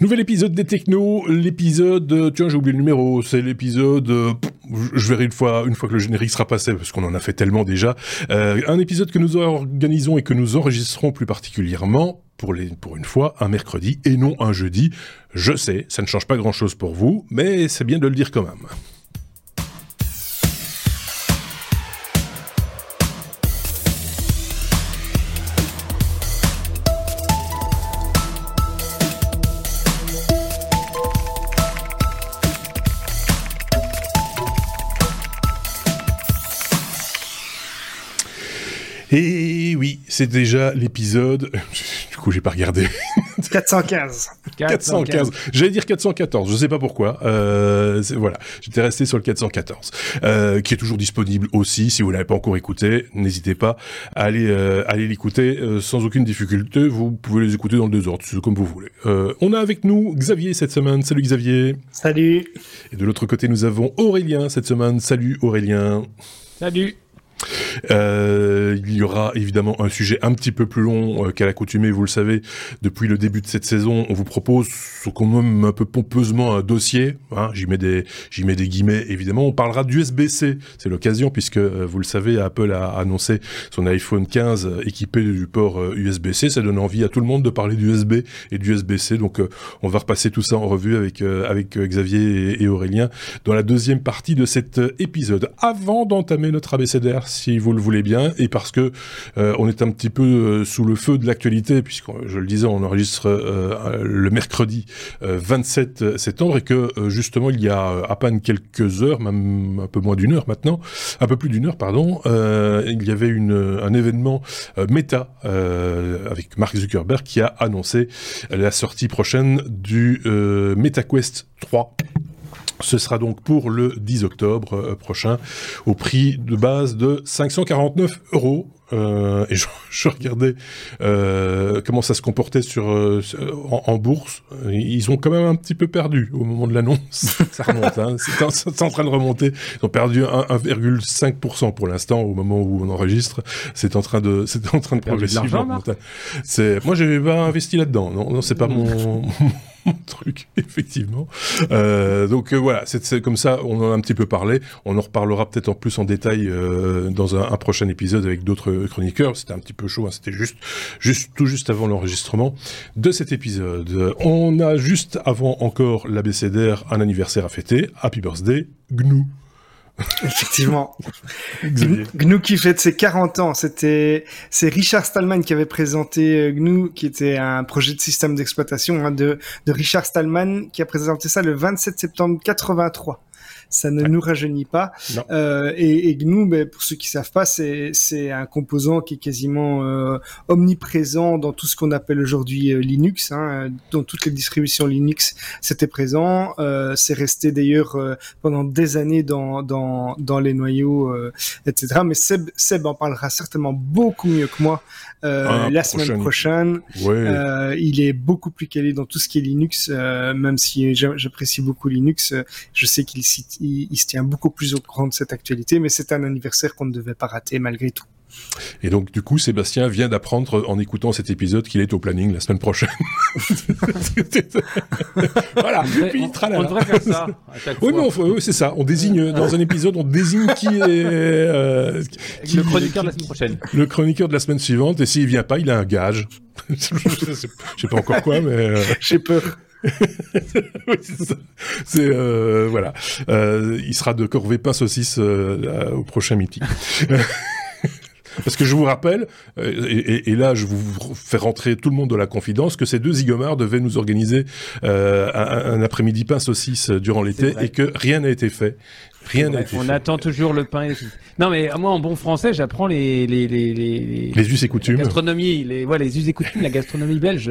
Nouvel épisode des technos, l'épisode, euh, tiens j'ai oublié le numéro, c'est l'épisode, euh, je verrai une fois, que le générique sera passé, parce qu'on en a fait tellement déjà, euh, un épisode que nous organisons et que nous enregistrons plus particulièrement, pour une fois, un mercredi et non un jeudi. Je sais, ça ne change pas grand-chose pour vous, mais c'est bien de le dire quand même. C'est déjà l'épisode. Du coup, j'ai pas regardé. 415. 415. J'allais dire 414. Je sais pas pourquoi. Euh, voilà, j'étais resté sur le 414, euh, qui est toujours disponible aussi. Si vous l'avez pas encore écouté, n'hésitez pas à aller euh, aller l'écouter euh, sans aucune difficulté. Vous pouvez les écouter dans le désordre, comme vous voulez. Euh, on a avec nous Xavier cette semaine. Salut Xavier. Salut. Et de l'autre côté, nous avons Aurélien cette semaine. Salut Aurélien. Salut. Euh, il y aura évidemment un sujet un petit peu plus long euh, qu'à l'accoutumée, vous le savez, depuis le début de cette saison, on vous propose quand même un peu pompeusement un dossier, hein, j'y mets des mets des guillemets évidemment, on parlera d'USB-C, c'est l'occasion puisque euh, vous le savez, Apple a annoncé son iPhone 15 équipé du port USB-C, ça donne envie à tout le monde de parler d'USB et d'USB-C, donc on va repasser tout ça en revue avec avec Xavier et, et, Aurélien dans la deuxième partie de cet épisode. Avant d'entamer notre abécédaire, si vous le voulez bien, et parce que euh, on est un petit peu euh, sous le feu de l'actualité, puisque je le disais, on enregistre euh, le mercredi 27 septembre, et que justement il y a à peine quelques heures, même un peu moins d'une heure maintenant, un peu plus d'une heure, pardon, il y avait une, un événement méta avec Mark Zuckerberg qui a annoncé la sortie prochaine du MetaQuest 3 ce sera donc pour le 10 octobre euh, prochain, au prix de base de 549 euros. Euh, et je, je regardais euh, comment ça se comportait sur euh, en, en, bourse. Ils ont quand même un petit peu perdu au moment de l'annonce. ça remonte, hein. c'est en, en, train de remonter. Ils ont perdu 1,5% pour l'instant au moment où on enregistre. C'est en train de, c'est en train de progressivement remonter. C'est, moi, j'ai pas investi là-dedans. Non, non, c'est pas mon, truc, effectivement. Euh, donc euh, voilà, c'est comme ça, on en a un petit peu parlé. On en reparlera peut-être en plus en détail euh, dans un, prochain épisode avec d'autres chroniqueurs. C'était un petit peu chaud, hein. c'était juste, juste, tout juste avant l'enregistrement de cet épisode. On a juste avant encore l'ABCDR un anniversaire à fêter. Happy birthday, GNU. Effectivement. GNU qui fête ses 40 ans. C'était, c'est Richard Stallman qui avait présenté GNU, qui était un projet de système d'exploitation hein, de, de Richard Stallman, qui a présenté ça le 27 septembre 83 ça ne ouais. nous rajeunit pas. Euh, et, et, GNU, ben, pour ceux qui savent pas, c'est c'est un composant qui est quasiment euh, omniprésent dans tout ce qu'on appelle aujourd'hui euh, Linux. Hein, dans toutes les distributions Linux, c'était présent. Euh, c'est resté d'ailleurs euh, pendant des années dans dans dans les noyaux, etc. Mais Seb Seb en parlera certainement beaucoup mieux que moi ah, la semaine prochaine. Ouais. il est beaucoup plus calé dans tout ce qui est Linux, même si j'apprécie beaucoup Linux. je sais qu'il cite il, il, se tient beaucoup plus au courant de cette actualité, mais c'est un anniversaire qu'on ne devait pas rater malgré tout. Et donc, du coup, Sébastien vient d'apprendre en écoutant cet épisode qu'il est au planning la semaine prochaine. voilà. On puis, on, on devrait faire ça. oui, mais oui, c'est ça. On désigne, dans un épisode, on désigne qui est, euh, qui, le chroniqueur de la semaine prochaine. Le chroniqueur de la semaine suivante. Et s'il vient pas, il a un gage. Je sais pas encore quoi, mais. Euh... J'ai peur. oui, c'est euh, voilà. Euh, il sera de corvée pain saucisse euh, au prochain meeting. Parce que je vous rappelle, et, et, et, là je vous fais rentrer tout le monde de la confidence, que ces deux zigomars devaient nous organiser euh, un, un après-midi pain saucisse durant l'été et que rien n'a été fait. Rien n'a été On fait. attend toujours le pain. Non mais moi en bon français j'apprends les les les les les us et coutumes. La gastronomie, les voilà les us et coutumes, la gastronomie belge.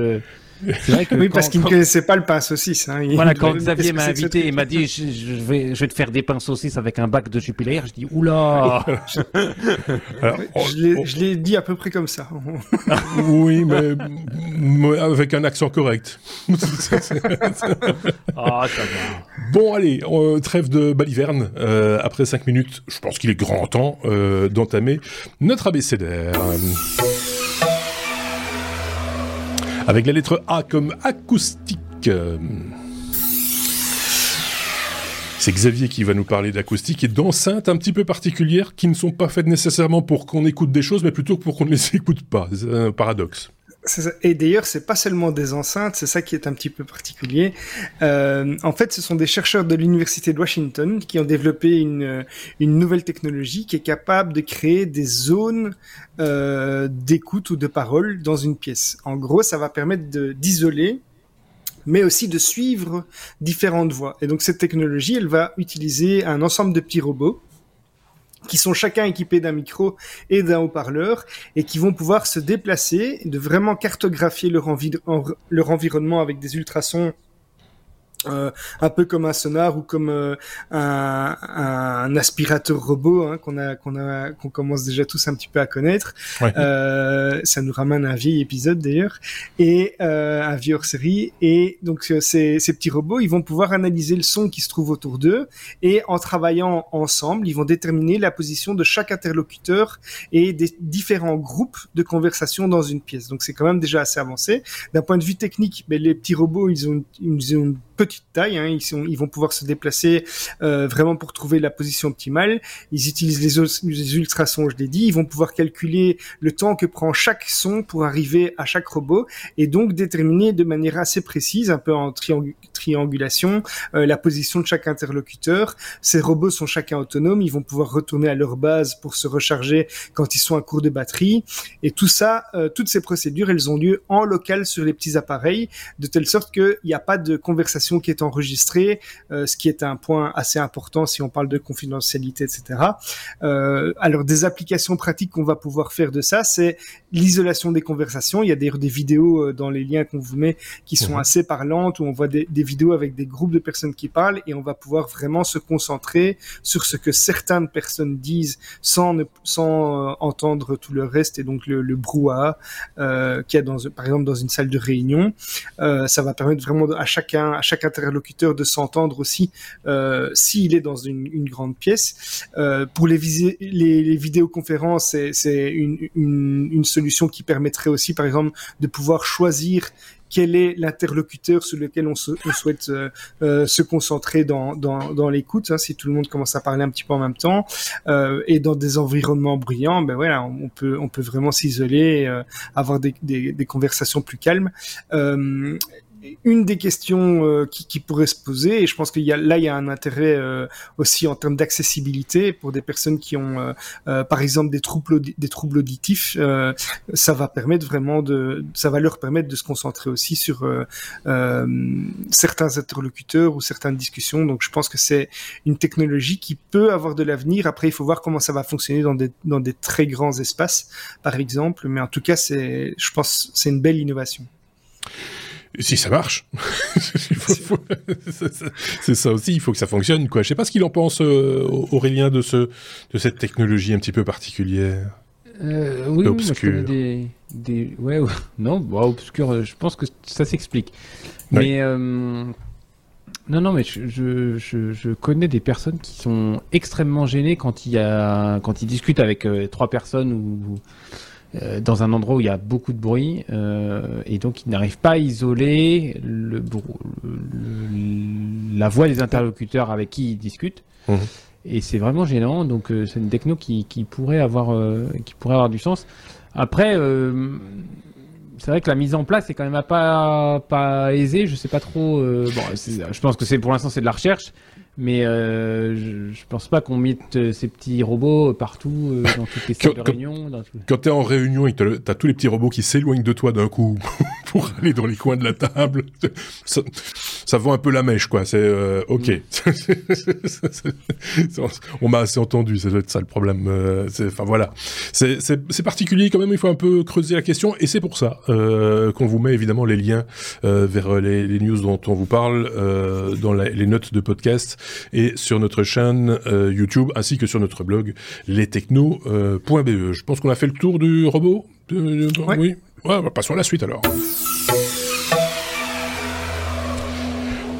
C'est vrai que oui, parce qu'il ne connaissait pas le pain saucisse. Hein. Voilà, quand Xavier m'a invité et m'a dit je, je, vais, je vais te faire des pains saucisses avec un bac de Jupiler, je dis oula Alors, Je l'ai dit à peu près comme ça. oui, mais, mais, avec un accent correct. ah, ça va. Bon, allez, euh, trêve de baliverne. Euh, après cinq minutes, je pense qu'il est grand temps euh, d'entamer notre abécédaire. Avec la lettre A comme acoustique. C'est Xavier qui va nous parler d'acoustique et d'enceintes un petit peu particulières qui ne sont pas faites nécessairement pour qu'on écoute des choses, mais plutôt pour qu'on ne les écoute pas. C'est un paradoxe. Et d'ailleurs, c'est pas seulement des enceintes, c'est ça qui est un petit peu particulier. Euh, en fait, ce sont des chercheurs de l'université de Washington qui ont développé une, une nouvelle technologie qui est capable de créer des zones euh, d'écoute ou de parole dans une pièce. En gros, ça va permettre d'isoler mais aussi de suivre différentes voix. Et donc cette technologie, elle va utiliser un ensemble de petits robots qui sont chacun équipés d'un micro et d'un haut-parleur et qui vont pouvoir se déplacer, de vraiment cartographier leur, leur environnement avec des ultrasons euh, un peu comme un sonar ou comme euh, un, un, aspirateur robot hein, qu'on a qu'on a qu'on commence déjà tous un petit peu à connaître. Euh, ça nous ramène à un vieil épisode d'ailleurs et euh, un vieux hors série et donc ces, ces petits robots ils vont pouvoir analyser le son qui se trouve autour d'eux et en travaillant ensemble ils vont déterminer la position de chaque interlocuteur et des différents groupes de conversation dans une pièce. Donc c'est quand même déjà assez avancé. D'un point de vue technique, mais les petits robots ils ont ils ont une petite taille. Hein. Ils, sont, ils vont pouvoir se déplacer euh, vraiment pour trouver la position optimale. Ils utilisent les, les ultrasons, je l'ai dit. Ils vont pouvoir calculer le temps que prend chaque son pour arriver à chaque robot et donc déterminer de manière assez précise, un peu en triangulation, euh, la position de chaque interlocuteur. Ces robots sont chacun autonomes. Ils vont pouvoir retourner à leur base pour se recharger quand ils sont à court de batterie. Et tout ça, euh, toutes ces procédures, elles ont lieu en local sur les petits appareils, de telle sorte qu'il n'y a pas de conversation qui est enregistrée, euh, ce qui est un point assez important si on parle de confidentialité, etc. Alors des applications pratiques qu'on va pouvoir faire de ça, c'est l'isolation des conversations. Il y a des, des vidéos dans les liens qu'on vous met qui sont mhm. assez parlantes, où on voit des, des, vidéos avec des groupes de personnes qui parlent et on va pouvoir vraiment se concentrer sur ce que certaines personnes disent sans, sans euh, entendre tout le reste et donc le, le brouhaha euh, qu'il y a dans, par exemple dans une salle de réunion. Euh, ça va permettre vraiment à chacun, à chaque interlocuteur de s'entendre aussi s'il est dans une, grande pièce. Pour les, les, vidéoconférences, c'est une, solution qui permettrait aussi, par exemple, de pouvoir choisir quel est l'interlocuteur sur lequel on, souhaite euh, euh, se concentrer dans, l'écoute, hein, si tout le monde commence à parler un petit peu en même temps, euh, et dans des environnements bruyants, ben voilà, on peut, on peut vraiment s'isoler, euh, avoir des, conversations plus calmes. Une des questions euh, qui, qui, pourrait se poser, et je pense qu'il y a là il y a un intérêt euh, aussi en termes d'accessibilité pour des personnes qui ont, euh, par exemple, des troubles des troubles auditifs, ça va permettre vraiment ça va leur permettre de se concentrer aussi sur certains interlocuteurs ou certaines discussions. Donc je pense que c'est une technologie qui peut avoir de l'avenir. Après, il faut voir comment ça va fonctionner dans des dans des très grands espaces, par exemple. Mais en tout cas, c'est, je pense, c'est une belle innovation. Si ça marche, c'est ça aussi. Il faut que ça fonctionne. Quoi. Je sais pas ce qu'il en pense euh, Aurélien de ce de cette technologie un petit peu particulière. Euh, oui, obscure. des, des... Ouais, non, bah, obscur. Euh, je pense que ça s'explique. Mais euh, non, non, mais je, je, je, connais des personnes qui sont extrêmement gênées quand il y a quand ils discutent avec trois personnes ou euh, dans un endroit où il y a beaucoup de bruit euh, et donc ils n'arrivent pas à isoler le, la voix des interlocuteurs avec qui ils discutent. Mmh. Et c'est vraiment gênant. Donc euh, c'est une techno qui, qui pourrait avoir qui pourrait avoir du sens. Après, c'est vrai que la mise en place est quand même pas pas aisée. Je sais pas trop. bon, je pense que c'est pour l'instant c'est de la recherche. Mais euh, je, je, pense pas qu'on mette euh, ces petits robots partout, euh, dans toutes les salles de réunion. Dans. Quand t'es en réunion et que t'as tous les petits robots qui s'éloignent de toi d'un coup pour aller dans les coins de la table, ça, ça vend un peu la mèche, quoi. C'est euh, ok. Mm. On m'a assez entendu, ça doit être ça le problème. Euh, enfin voilà, c'est particulier quand même. Il faut un peu creuser la question et c'est pour ça euh, qu'on vous met évidemment les liens vers les, les, news dont on vous parle dans la, les notes de podcast et sur notre chaîne euh, YouTube ainsi que sur notre blog lestechno.be. Euh, Je pense qu'on a fait le tour du robot. Oui. Ouais, bah, passons à la suite alors.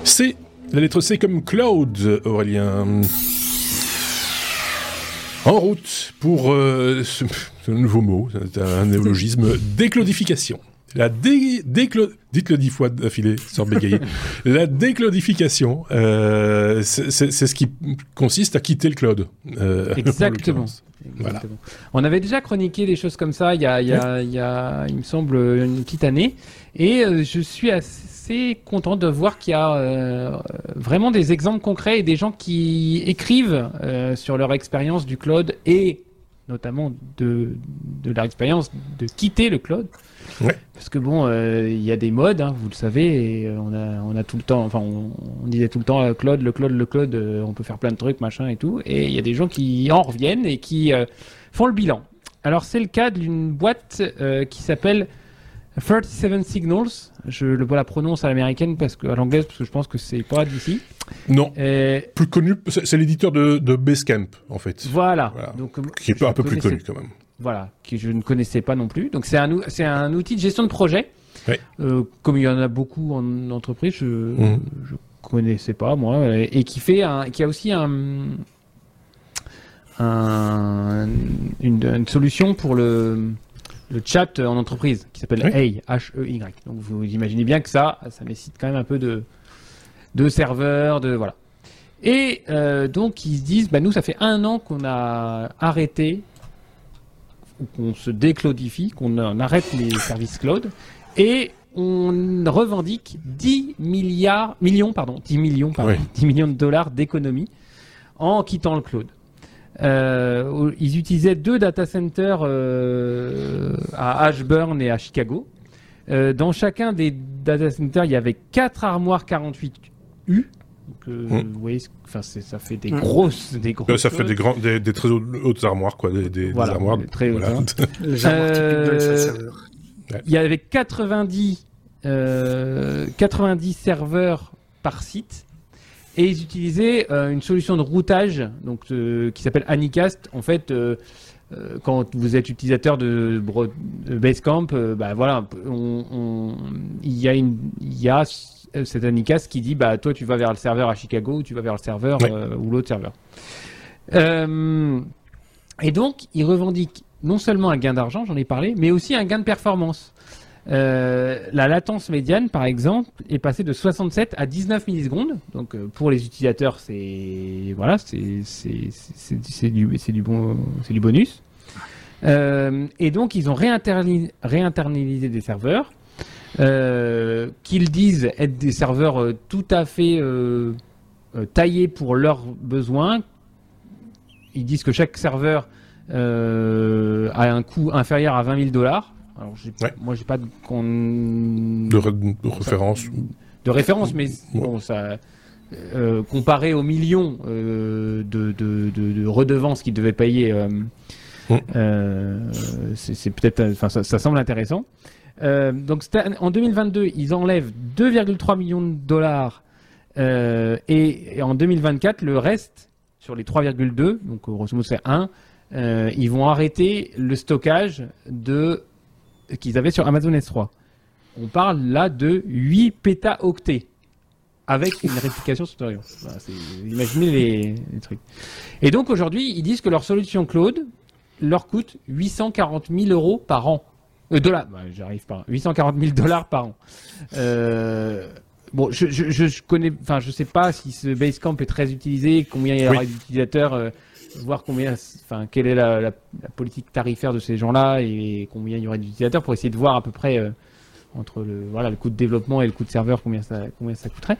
C, la lettre C comme Cloud, Aurélien. En route pour euh, ce, nouveau mot, c'est un néologisme, déclodification. La dé Dites-le dix fois d'affilée, sans bégayer. la déclodification, euh, c'est ce qui consiste à quitter le cloud. Euh, Exactement. Voilà. On avait déjà chroniqué des choses comme ça il y a, il y a, il, y a il me semble, une petite année. Et euh, je suis assez content de voir qu'il y a euh, vraiment des exemples concrets et des gens qui écrivent euh, sur leur expérience du cloud et notamment de, de leur expérience de quitter le cloud. Ouais. Parce que bon, il y a des modes, hein, vous le savez, et on a, on a tout le temps, enfin, on, on disait tout le temps, cloud, le cloud, le cloud, on peut faire plein de trucs, machin et tout. Et il y a des gens qui en reviennent et qui font le bilan. Alors c'est le cas d'une boîte qui s'appelle 37 Signals, je le la prononce à l'américaine parce que à l'anglaise parce que je pense que c'est pas d'ici. Non. Plus connu, c'est l'éditeur de, de, Basecamp en fait. Voilà. Donc qui est un peu plus connu quand même. Voilà, que je ne connaissais pas non plus. Donc c'est un c'est un outil de gestion de projet. Euh, comme il y en a beaucoup en entreprise, je ne mmh. connaissais pas moi et, qui fait un qui a aussi un, un une, une solution pour le le chat en entreprise qui s'appelle Hey, H-E-Y. Donc vous imaginez bien que ça, ça nécessite quand même un peu de, de serveurs, de voilà. Et euh, donc ils se disent, bah nous ça fait un an qu'on a arrêté, qu'on se déclaudifie, qu'on arrête les services cloud, et on revendique 10 milliards, millions, pardon, 10 millions, pardon, 10 millions de dollars d'économie en quittant le cloud. Euh, ils utilisaient deux data centers euh, à Ashburn et à Chicago. Euh, dans chacun des data centers, il y avait quatre armoires 48U. Donc, euh, hmm. Vous voyez, enfin, ça fait des hmm. grosses, des grosses. ça fait des, grands, des, des, très hautes armoires, quoi, des, des, voilà, des armoires. très hautes. Voilà. Les armoires typiques de ouais. Il y avait 90, 90 serveurs par site et ils utilisaient euh, une solution de routage donc, euh, qui s'appelle Anycast. En fait, euh, quand vous êtes utilisateur de, Basecamp, bah, voilà, il y a, une, il y a cet Anycast qui dit bah, toi, tu vas vers le serveur à Chicago ou tu vas vers le serveur ou l'autre serveur. et donc, ils revendiquent non seulement un gain d'argent, j'en ai parlé, mais aussi un gain de performance. Euh, la latence médiane, par exemple, est passée de 67 à 19 millisecondes. Donc, euh, pour les utilisateurs, c'est voilà, c'est du du bon du bonus. Euh, et donc, ils ont réinternalisé des serveurs qu'ils disent être des serveurs tout à fait taillés pour leurs besoins. Ils disent que chaque serveur a un coût inférieur à 20 000 dollars. Alors, moi, j'ai pas de, de, référence. De référence, mais bon, ça. Euh, comparé aux millions euh, de, de, de, redevances qu'ils devaient payer, euh, c'est peut-être, enfin, ça, ça, semble intéressant. donc, en 2022, ils enlèvent 2,3 millions de dollars et, et, en 2024, le reste sur les 3,2, donc grosso modo c'est 1, ils vont arrêter le stockage de qu'ils avaient sur Amazon S3. On parle là de 8 pétaoctets avec une réplication supérieure. imaginez les, trucs. Et donc aujourd'hui, ils disent que leur solution cloud leur coûte 840 000 euros par an. Euh, dollars, bah, j'arrive pas. 840 000 dollars par an. Euh, bon, je, je, je, connais, enfin, je sais pas si ce Basecamp est très utilisé, combien il y aura d'utilisateurs. Euh, voir combien, enfin, quelle est la, politique tarifaire de ces gens-là et combien il y aurait d'utilisateurs pour essayer de voir à peu près euh, entre le, voilà, le coût de développement et le coût de serveur combien ça, combien ça coûterait.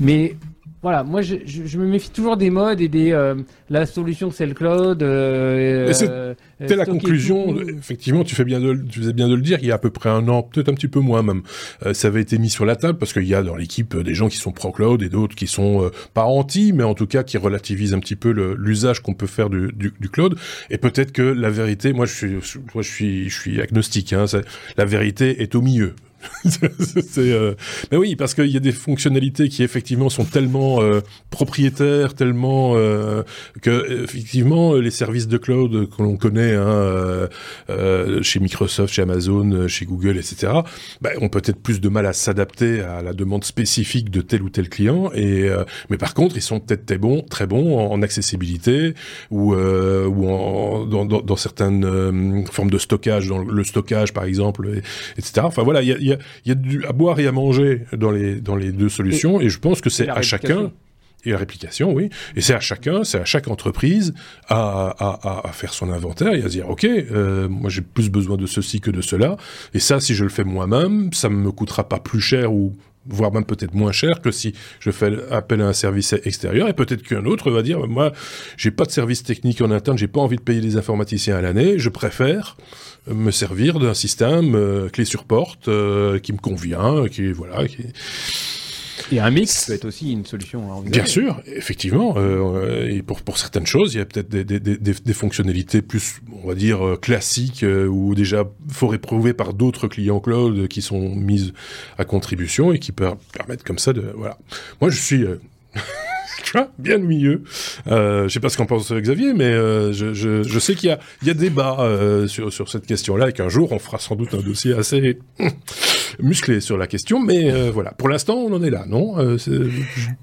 Mais voilà, moi je, je, me méfie toujours des modes et des euh, la solution c'est le cloud. Euh, euh C'était la conclusion. Effectivement, tu fais bien de, tu faisais bien de le dire. Il y a à peu près un an, peut-être un petit peu moins même, euh, ça avait été mis sur la table parce qu'il y a dans l'équipe des gens qui sont pro cloud et d'autres qui sont pas anti, mais en tout cas qui relativisent un petit peu l'usage qu'on peut faire du, du, du, cloud. Et peut-être que la vérité, moi je suis, moi je suis, je suis agnostique. Hein, la vérité est au milieu euh... Mais oui, parce qu'il y a des fonctionnalités qui effectivement sont tellement euh, propriétaires, tellement euh, que effectivement les services de cloud que l'on connaît hein, chez Microsoft, chez Amazon, chez Google, etc., ben, ont peut-être plus de mal à s'adapter à la demande spécifique de tel ou tel client. Et mais par contre, ils sont peut-être très bons, très bons en, accessibilité ou ou en, dans, certaines formes de stockage, dans le stockage par exemple, et, etc. Enfin voilà, il y a, y a il y a du, à boire et à manger dans les, dans les deux solutions, et, je pense que c'est à chacun, et la réplication, oui, et c'est à chacun, c'est à chaque entreprise à, à, à, faire son inventaire et à dire, ok, euh, moi j'ai plus besoin de ceci que de cela, et ça, si je le fais moi-même, ça me coûtera pas plus cher ou voire même peut-être moins cher que si je fais appel à un service extérieur et peut-être qu'un autre va dire moi j'ai pas de service technique en interne j'ai pas envie de payer des informaticiens à l'année je préfère me servir d'un système euh, clé sur porte euh, qui me convient, qui voilà. Qui... Et un mix peut être aussi une solution. Bien sûr, effectivement. Euh, et pour, pour certaines choses, il y a peut-être des, des, des, des, fonctionnalités plus, on va dire, euh, classiques euh, ou déjà fort éprouvées par d'autres clients cloud qui sont mises à contribution et qui peuvent permettre comme ça de... Voilà. Moi, je suis... bien au milieu. Euh, je sais pas ce qu'en pense Xavier, mais euh, je, je, je, sais qu'il y a, il y a débat euh, sur, sur cette question-là et qu'un jour on fera sans doute un dossier assez musclé sur la question. Mais euh, voilà, pour l'instant on en est là, non euh,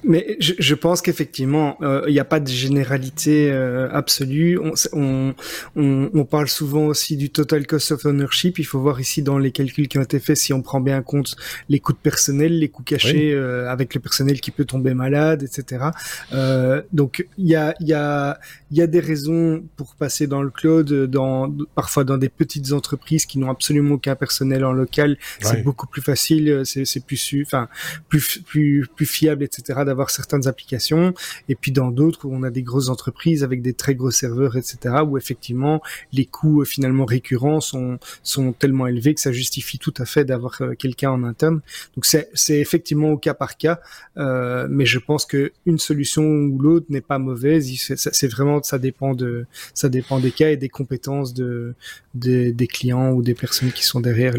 Mais je, je pense qu'effectivement il n'y a pas de généralité absolue. On, on, on, on, parle souvent aussi du total cost of ownership. Il faut voir ici dans les calculs qui ont été faits si on prend bien compte les coûts de personnel, les coûts cachés avec le personnel qui peut tomber malade, etc. Euh, donc il y a, y, a, y a des raisons pour passer dans le cloud, dans, parfois dans des petites entreprises qui n'ont absolument aucun personnel en local. C'est beaucoup plus facile, c'est plus, enfin plus, plus, plus fiable, etc. d'avoir certaines applications. Et puis dans d'autres où on a des grosses entreprises avec des très gros serveurs, etc. où effectivement les coûts euh, finalement récurrents sont, sont tellement élevés que ça justifie tout à fait d'avoir euh, quelqu'un en interne. Donc c'est effectivement au cas par cas, euh, mais je pense que une solution ou l'autre n'est pas mauvaise. C'est vraiment, ça dépend de, ça dépend des cas et des compétences de, des clients ou des personnes qui sont derrière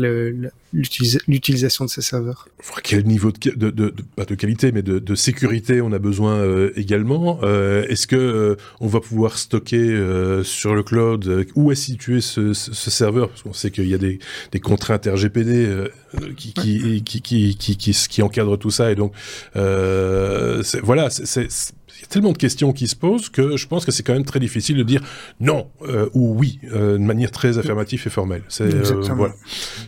l'utilisation de ces serveurs. Quel niveau de, de, de, pas de qualité, mais de, sécurité on a besoin euh, également. Euh, Est-ce que euh, on va pouvoir stocker sur le cloud Où est situé ce, ce, serveur? Parce qu'on sait qu'il y a des, des contraintes RGPD qui, qui, qui, qui, qui, qui, qui, encadrent tout ça, et donc voilà, c'est y a tellement de questions qui se posent que je pense que c'est quand même très difficile de dire non euh, ou oui euh, de manière très affirmative et formelle. C'est euh, voilà.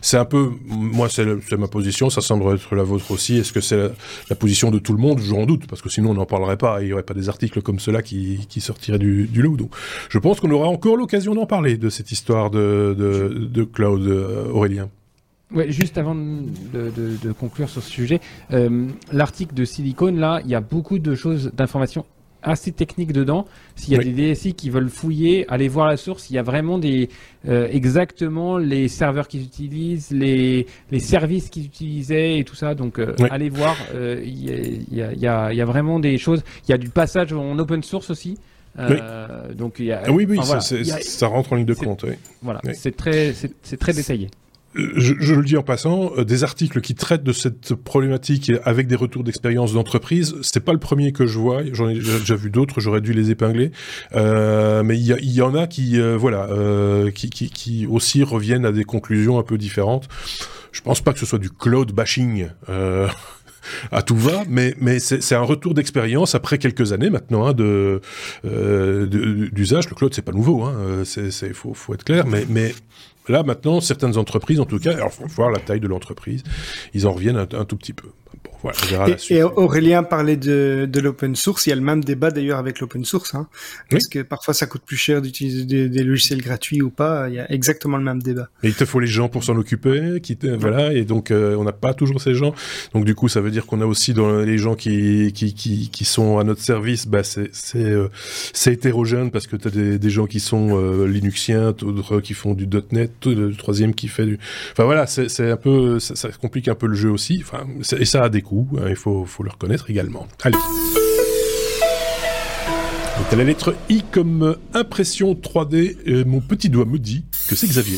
C'est un peu moi c'est ma position, ça semble être la vôtre aussi. Est-ce que c'est la, position de tout le monde? J'en doute parce que sinon on n'en parlerait pas. Il y aurait pas des articles comme cela qui, qui sortiraient du, du lot. Donc je pense qu'on aura encore l'occasion d'en parler de cette histoire de, de, de Cloud Aurélien. Ouais, juste avant de, de, de, conclure sur ce sujet, euh, l'article de Silicon, là, il y a beaucoup de choses, d'informations assez techniques dedans. S'il y a des DSI qui veulent fouiller, aller voir la source, il y a vraiment des euh, exactement les serveurs qu'ils utilisent, les, les services qu'ils utilisaient et tout ça. Donc euh, allez voir, euh, il y, a, y, a, y, a, vraiment des choses. Il y a du passage en open source aussi. Euh, donc il y a, ah oui, oui, enfin, voilà. ça rentre en ligne de compte. Oui. Voilà, c'est très, c'est très détaillé je, je, le dis en passant, euh, des articles qui traitent de cette problématique avec des retours d'expérience d'entreprise, c'est pas le premier que je vois. J'en ai déjà vu d'autres, j'aurais dû les épingler. Euh, mais il y, y, en a qui, euh, voilà, euh, qui, qui, qui, aussi reviennent à des conclusions un peu différentes. Je pense pas que ce soit du cloud bashing. Euh, à tout va, mais, mais c'est un retour d'expérience après quelques années maintenant hein, de euh, d'usage. Le cloud, c'est pas nouveau, hein, c'est faut, faut être clair, mais, mais Là, maintenant, certaines entreprises, en tout cas, alors faut voir la taille de l'entreprise, ils en reviennent un, un tout petit peu. Voilà, on verra et, la suite. et, Aurélien parlait de, de l'open source. Il y a le même débat d'ailleurs avec l'open source, hein, parce oui. que parfois ça coûte plus cher d'utiliser des, des, logiciels gratuits ou pas? Il y a exactement le même débat. Et il te faut les gens pour s'en occuper, qui voilà. Et donc euh, on n'a pas toujours ces gens. Donc du coup, ça veut dire qu'on a aussi dans les gens qui qui, qui, qui sont à notre service, bah c'est euh, c'est hétérogène parce que tu as des, des gens qui sont euh, Linuxiens, d'autres qui font du .NET, le troisième qui fait du. Enfin voilà, c'est un peu ça, complique un peu le jeu aussi. Et ça a des coûts, hein, il faut, le reconnaître également. Allez. Donc la lettre I comme impression 3D, mon petit doigt me dit que c'est Xavier.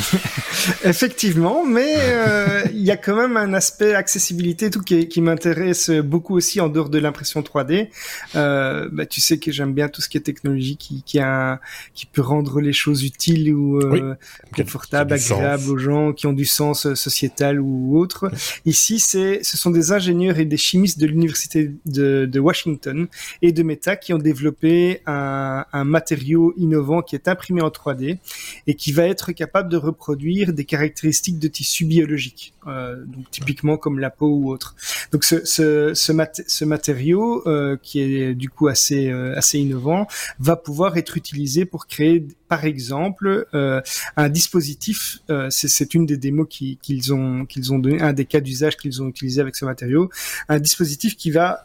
Effectivement, mais euh, il y a quand même un aspect accessibilité tout qui, qui m'intéresse beaucoup aussi en dehors de l'impression 3D. Euh, bah, tu sais que j'aime bien tout ce qui est technologie qui, qui, a, qui peut rendre les choses utiles ou euh, confortables, agréables aux gens, qui ont du sens sociétal ou autre. Ici, c'est, ce sont des ingénieurs et des chimistes de l'université de, de, Washington et de Meta qui ont développé un, un matériau innovant qui est imprimé en 3D et qui va être capable de reproduire des caractéristiques de tissus biologiques, euh, donc typiquement comme la peau ou autre. Donc ce, ce, ce, ce matériau euh, qui est du coup assez euh, assez innovant va pouvoir être utilisé pour créer par exemple euh, un dispositif. C'est une des démos qu'ils ont qu'ils ont donné, un des cas d'usage qu'ils ont utilisé avec ce matériau, un dispositif qui va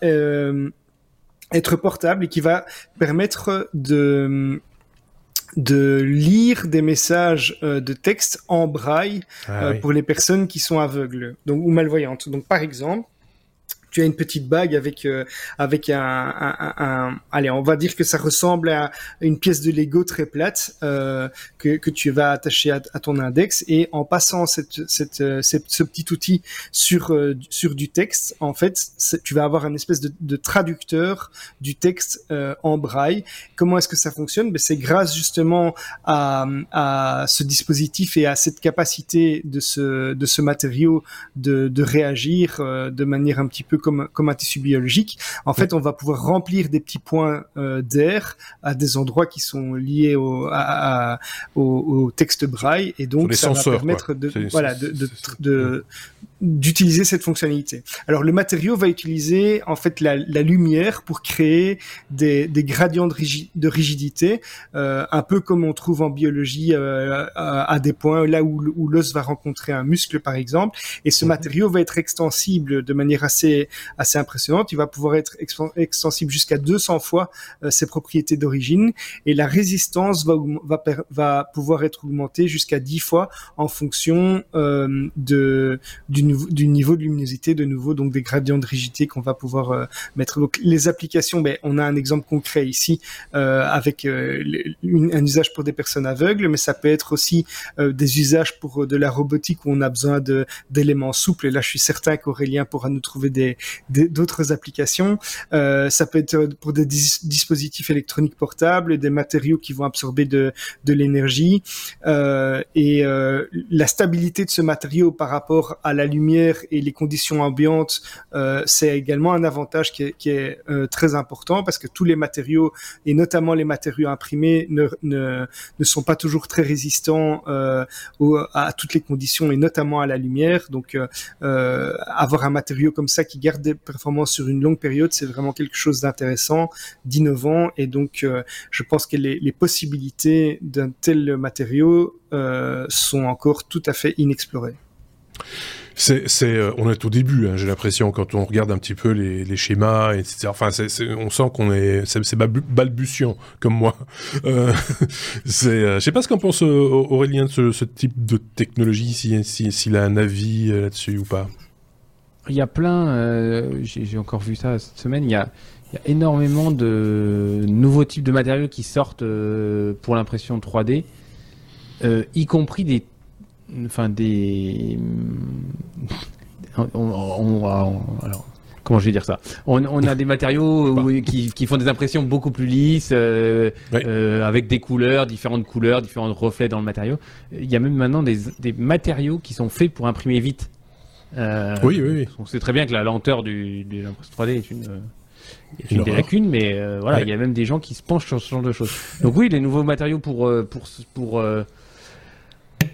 être portable et qui va permettre de de lire des messages euh, de texte en braille ah euh, pour les personnes qui sont aveugles donc ou malvoyantes. Donc par exemple, tu as une petite bague avec euh, avec un, allez on va dire que ça ressemble à une pièce de Lego très plate euh, que, que tu vas attacher à, ton index. Et en passant cette, cette, euh, ce petit outil sur sur du texte en fait tu vas avoir un espèce de, de traducteur du texte en braille. Comment est-ce que ça fonctionne? Ben, c'est grâce justement à, à ce dispositif et à cette capacité de ce de ce matériau de, de réagir de manière un petit peu comme, comme un tissu biologique. En fait, on va pouvoir remplir des petits points euh, d'air à des endroits qui sont liés au, à, à, au, au, texte braille, et donc ça va permettre de, voilà, de, de, de, d'utiliser cette fonctionnalité. Alors le matériau va utiliser en fait la, la lumière pour créer des, des gradients de, rigi de rigidité, euh, un peu comme on trouve en biologie euh, à, à, des points là où, où l'os va rencontrer un muscle par exemple. Et ce mmh. matériau va être extensible de manière assez assez impressionnante. Il va pouvoir être extensible jusqu'à 200 fois euh, ses propriétés d'origine et la résistance va va, va pouvoir être augmentée jusqu'à 10 fois en fonction euh, de d'une du niveau de luminosité de nouveau, donc des gradients de rigidité qu'on va pouvoir euh, mettre. Donc les applications, ben, on a un exemple concret ici euh, avec euh, un usage pour des personnes aveugles, mais ça peut être aussi des usages pour de la robotique où on a besoin d'éléments souples. Et là, je suis certain qu'Aurélien pourra nous trouver d'autres applications. ça peut être pour des dis dispositifs électroniques portables, des matériaux qui vont absorber de de l'énergie et la stabilité de ce matériau par rapport à la lumière lumière et les conditions ambiantes, euh, c'est également un avantage qui est, euh, très important parce que tous les matériaux, et notamment les matériaux imprimés, ne, ne, ne sont pas toujours très résistants euh, à toutes les conditions et notamment à la lumière. Donc, avoir un matériau comme ça qui garde des performances sur une longue période, c'est vraiment quelque chose d'intéressant, d'innovant. Et donc, je pense que les, les possibilités d'un tel matériau sont encore tout à fait inexplorées. Euh, on est au début, hein, j'ai l'impression, quand on regarde un petit peu les, schémas, etc. Enfin, on sent qu'on est, c'est, balbutiant, comme moi. Euh, euh, je sais pas ce qu'en pense Aurélien de ce, type de technologie, s'il si, si, a un avis là-dessus ou pas. Il y a plein, j'ai, encore vu ça cette semaine, il y a énormément de nouveaux types de matériaux qui sortent pour l'impression 3D, y compris des enfin des, on, on, on, alors, comment je vais dire ça? On, a des matériaux où, qui, qui, font des impressions beaucoup plus lisses, euh, euh, avec des couleurs, différentes couleurs, différents reflets dans le matériau. Il y a même maintenant des, des matériaux qui sont faits pour imprimer vite. Euh, oui, oui, oui. On sait très bien que la lenteur du, de l'impression 3D est une, est une, une des lacunes, mais voilà, ouais. il y a même des gens qui se penchent sur ce genre de choses. Donc oui, les nouveaux matériaux pour pour pour, pour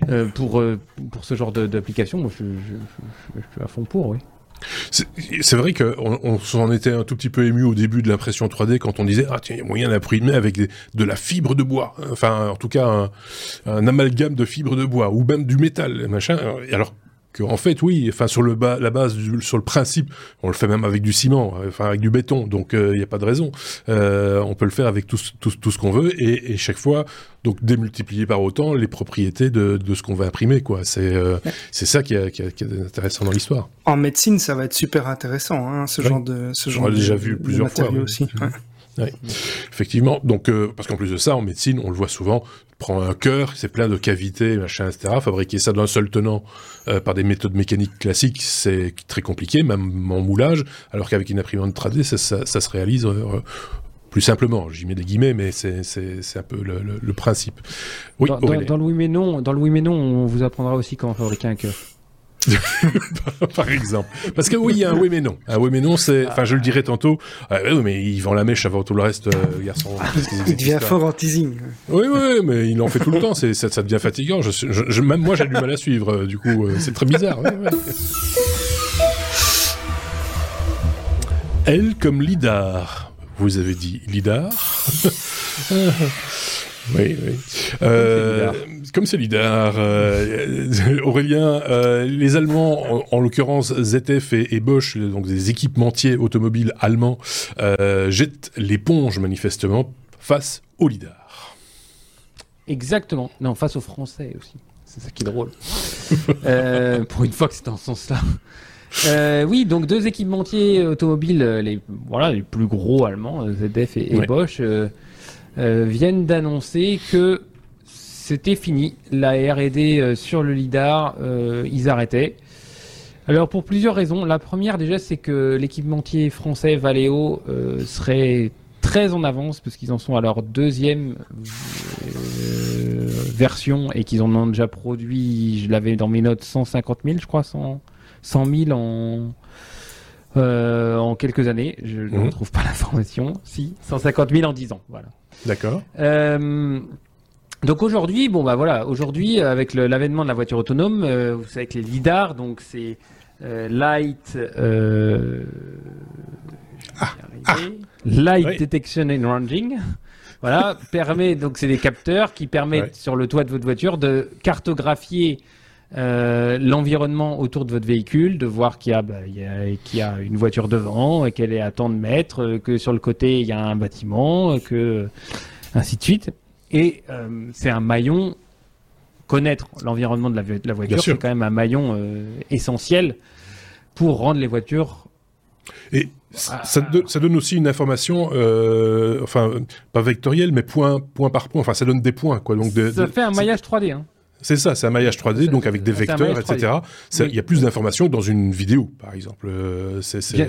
euh, pour, euh, pour ce genre d'application, moi je, je, je, suis à fond pour, oui. C'est vrai qu'on on s'en était un tout petit peu ému au début de l'impression 3D quand on disait ah tiens il y a moyen d'imprimer avec des, de la fibre de bois, enfin en tout cas un, un, amalgame de fibre de bois ou même du métal machin. Alors en fait, oui, enfin sur le bas, la base, du, sur le principe, on le fait même avec du ciment, enfin avec du béton, donc il euh, n'y a pas de raison. Euh, on peut le faire avec tout, tout, tout ce qu'on veut et, et, chaque fois, donc démultiplier par autant les propriétés de, de ce qu'on va imprimer, quoi. C'est euh, ouais. c'est ça qui, a, qui, a, qui, est intéressant dans l'histoire. En médecine, ça va être super intéressant, hein, ce ouais. genre de ce genre. On l'a déjà vu plusieurs fois. Aussi. Ouais. Effectivement. Donc, euh, parce qu'en plus de ça, en médecine, on le voit souvent, prend un cœur, c'est plein de cavités, machin, etc. Fabriquer ça d'un seul tenant euh, par des méthodes mécaniques classiques, c'est très compliqué, même en moulage, alors qu'avec une imprimante 3D, ça, ça, se réalise euh, plus simplement. J'y mets des guillemets, mais c'est un peu le, principe. Oui, dans, dans, le oui mais non, dans le oui mais non, on vous apprendra aussi comment fabriquer un cœur. par exemple. Parce que oui, il y a un oui mais non. Un oui mais non, c'est, enfin, je le dirai tantôt. Euh, oui, mais il vend la mèche avant tout le reste, euh, garçon. il devient fort en teasing. Oui, oui, mais il en fait tout le temps. C'est, ça, ça devient fatigant. Je, même moi, j'ai du mal à suivre. Euh, du coup, c'est très bizarre. Elle comme Lidar. Vous avez dit Lidar Oui, oui. Euh, comme c'est Lidar, euh, Aurélien, euh, les Allemands, en, l'occurrence ZF et, Bosch, donc des équipementiers automobiles allemands, jettent l'éponge manifestement face au Lidar. Exactement. Non, face aux Français aussi. C'est ça qui est drôle. pour une fois que c'est dans ce sens-là. oui, donc deux équipementiers automobiles, les, voilà, les plus gros allemands, ZF et, Bosch, euh, viennent d'annoncer que c'était fini. La R&D euh, sur le lidar, euh, ils arrêtaient. Alors pour plusieurs raisons. La première déjà, c'est que l'équipementier français Valeo serait très en avance parce qu'ils en sont à leur deuxième version et qu'ils en ont déjà produit, je l'avais dans mes notes, 150 000, je crois, 100, 000 en, en quelques années. Je ne mhm. retrouve pas l'information. Si, 150 000 en 10 ans. Voilà. D'accord. Euh, donc aujourd'hui, bon bah voilà, aujourd'hui avec l'avènement de la voiture autonome, euh, vous savez que les lidars, donc c'est euh, light, ah, ah. light detection and ranging. Voilà, permet donc c'est des capteurs qui permettent sur le toit de votre voiture de cartographier l'environnement autour de votre véhicule, de voir qu'il y, bah, y, a une voiture devant, qu'elle est à tant de mètres, que sur le côté il y a un bâtiment, que ainsi de suite. Et euh, c'est un maillon, connaître l'environnement de la, voiture, c'est quand même un maillon euh, essentiel pour rendre les voitures. Et ça, donne aussi une information, euh, enfin, pas vectorielle, mais point, point par point. Enfin, ça donne des points, quoi. Donc ça fait un maillage 3D. Hein. C'est ça, c'est un maillage 3D, donc avec des vecteurs, etc. Il y a plus d'informations dans une vidéo, par exemple. Euh,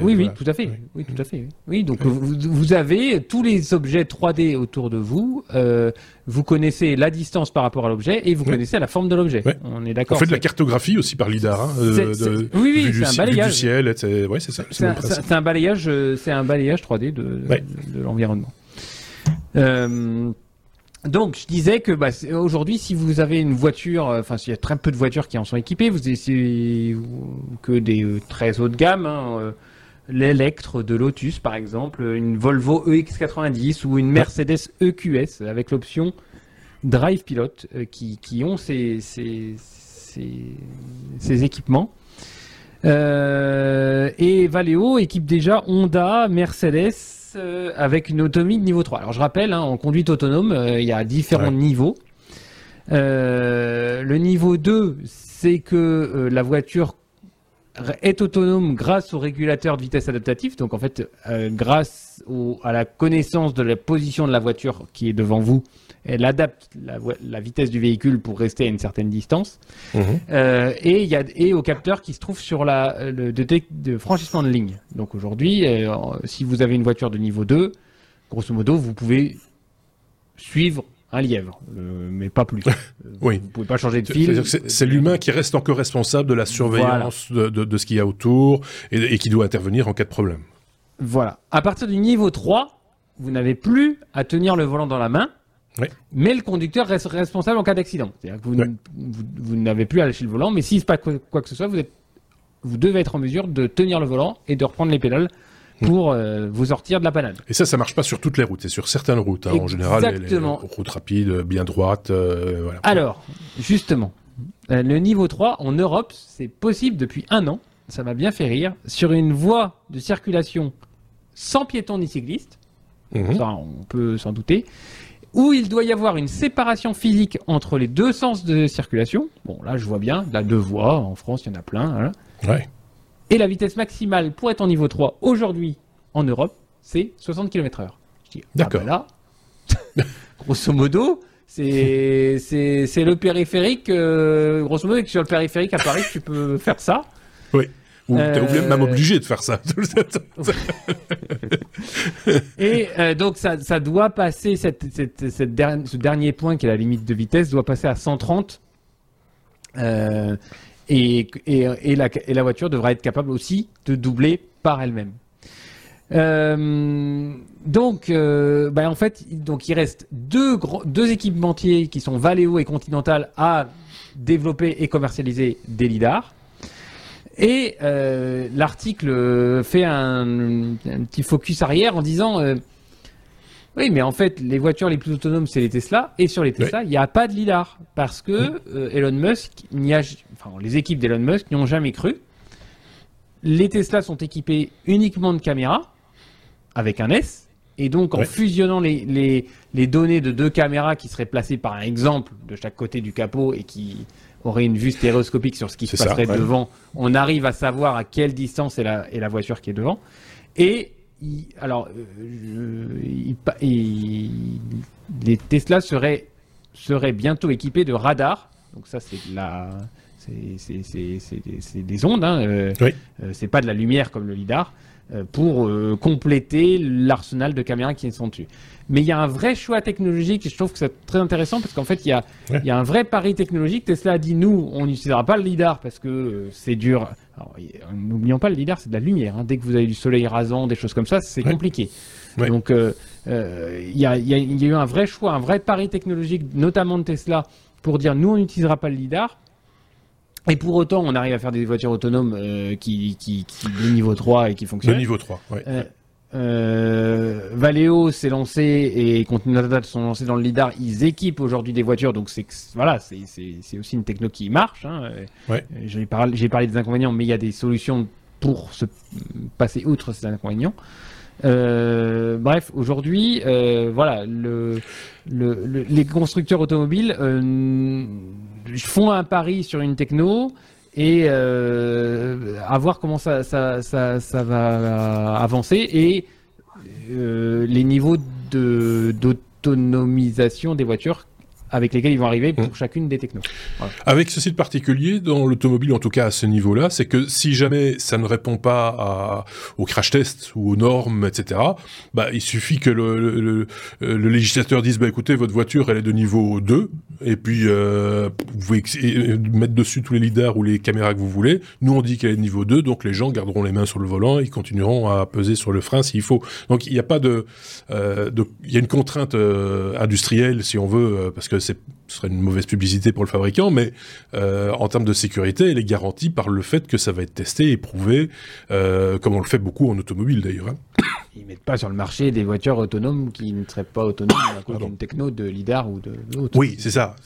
oui, oui, tout à fait. Oui, tout à fait. Oui, donc vous, avez tous les objets 3D autour de vous. Euh, vous connaissez la distance par rapport à l'objet et vous connaissez la forme de l'objet. On est d'accord. On fait de la cartographie aussi par lidar. Hein, euh, oui, oui, c'est un balayage. Du ciel, ouais, c'est ça. C'est un, balayage, c'est un balayage 3D de, de, l'environnement. Euh, donc, je disais que bah, aujourd'hui, si vous avez une voiture, euh, enfin, s'il y a très peu de voitures qui en sont équipées, vous essayez que des euh, très haut de gamme, hein, euh, l'Electre de Lotus par exemple, une Volvo EX90 ou une Mercedes EQS avec l'option Drive Pilot qui, qui, ont ces, ces, ces, équipements. et Valeo équipe déjà Honda, Mercedes, euh, avec une autonomie de niveau 3. Alors je rappelle, hein, en conduite autonome, euh, il y a différents niveaux. Euh, le niveau 2, c'est que la voiture est autonome grâce au régulateur de vitesse adaptatif. Donc en fait, grâce à la connaissance de la position de la voiture qui est devant vous, elle adapte la, vitesse du véhicule pour rester à une certaine distance. Mhm. Euh, et il y a et au capteur qui se trouve sur la le de, franchissement de ligne. Donc aujourd'hui, euh, si vous avez une voiture de niveau 2, grosso modo, vous pouvez suivre un lièvre, euh, mais pas plus. oui. Vous pouvez pas changer de fil. C'est l'humain qui reste encore responsable de la surveillance de, de, ce qu'il y a autour et, et qui doit intervenir en cas de problème. Voilà. À partir du niveau 3, vous n'avez plus à tenir le volant dans la main. Mais le conducteur reste responsable en cas d'accident. C'est-à-dire que vous, n'avez plus à lâcher le volant, mais s'il se passe quoi, que ce soit, vous, êtes, vous devez être en mesure de tenir le volant et de reprendre les pédales pour euh, vous sortir de la panade. Et ça, ça marche pas sur toutes les routes, c'est sur certaines routes. Hein, en général, les, routes rapides, bien droites. Euh, voilà. Alors, justement, euh, le niveau 3 en Europe, c'est possible depuis un an. Ça m'a bien fait rire. Sur une voie de circulation sans piétons ni cyclistes, mhm. ça, on peut s'en douter où il doit y avoir une séparation physique entre les deux sens de circulation. Bon, là, je vois bien, là, deux voies, en France, il y en a plein. Hein. Et la vitesse maximale pour être en niveau 3 aujourd'hui en Europe, c'est 60 km/h. Je ah D'accord. là, grosso modo, c'est c'est le périphérique. grosso modo, sur le périphérique à Paris, tu peux faire ça. Oui. Ou t'es même obligé de faire ça. et donc ça, ça doit passer, cette, cette, cette ce dernier point qui est la limite de vitesse, doit passer à 130 euh, et, et, la, et, la, voiture devra être capable aussi de doubler par elle-même. Euh, donc, euh, bah, en fait, donc il reste deux, deux équipementiers qui sont Valeo et Continental à développer et commercialiser des lidars. Et l'article fait un, un, petit focus arrière en disant oui, mais en fait, les voitures les plus autonomes, c'est les Tesla. Et sur les Tesla, il n'y a pas de lidar. Parce que euh, Elon Musk, a, enfin, les équipes d'Elon Musk n'y ont jamais cru. Les Tesla sont équipés uniquement de caméras, avec un S. Et donc, en fusionnant les, les, les, données de deux caméras qui seraient placées par exemple de chaque côté du capot et qui auraient une vue stéréoscopique sur ce qui se passerait devant, on arrive à savoir à quelle distance est la, est la voiture qui est devant. Et alors, euh, les Tesla seraient, seraient bientôt équipés de radars. Donc ça, c'est la, c'est des ondes. Hein, euh, euh, c'est pas de la lumière comme le lidar pour compléter l'arsenal de caméras qui sont dessus. Mais il y a un vrai choix technologique et je trouve que c'est très intéressant parce qu'en fait, il y, a, il y a un vrai pari technologique. Tesla a dit nous, on n'utilisera pas le lidar parce que c'est dur N'oublions pas, le lidar, c'est de la lumière. Hein. Dès que vous avez du soleil rasant, des choses comme ça, c'est compliqué. Donc, euh, euh, il y, a, eu un vrai choix, un vrai pari technologique, notamment de Tesla, pour dire nous, on n'utilisera pas le lidar. Et pour autant, on arrive à faire des voitures autonomes euh, qui, qui, qui, de niveau 3 et qui fonctionnent. De niveau 3, oui. Euh, Valeo s'est lancé et Continental sont lancés dans le lidar. Ils équipent aujourd'hui des voitures, donc c'est voilà, c'est aussi une techno qui marche. Hein. Ouais. Euh, j'ai parlé, parlé, des inconvénients, mais il y a des solutions pour se passer outre ces inconvénients. Euh, bref, aujourd'hui, euh, voilà, le, le, les constructeurs automobiles euh, font un pari sur une techno et euh, à voir comment ça, ça, va avancer et euh, les niveaux d'autonomisation des voitures avec lesquels ils vont arriver pour mmh. chacune des technos. Avec ce site particulier, dans l'automobile, en tout cas à ce niveau-là, c'est que si jamais ça ne répond pas à, au crash test ou aux normes, etc., bah, il suffit que le, le, le, législateur dise, bah, écoutez, votre voiture, elle est de niveau 2, et puis euh, vous pouvez mettre dessus tous les lidars ou les caméras que vous voulez. Nous, on dit qu'elle est de niveau 2, donc les gens garderont les mains sur le volant, ils continueront à peser sur le frein s'il faut. Donc il n'y a pas de... Euh, il y a une contrainte euh, industrielle, si on veut, euh, parce que ce serait une mauvaise publicité pour le fabricant, mais euh, en termes de sécurité, elle est garantie par le fait que ça va être testé et prouvé, euh, comme on le fait beaucoup en automobile d'ailleurs. Hein. Ils mettent pas sur le marché des voitures autonomes qui ne seraient pas autonomes à cause d'une techno de lidar ou de Oui, c'est ça.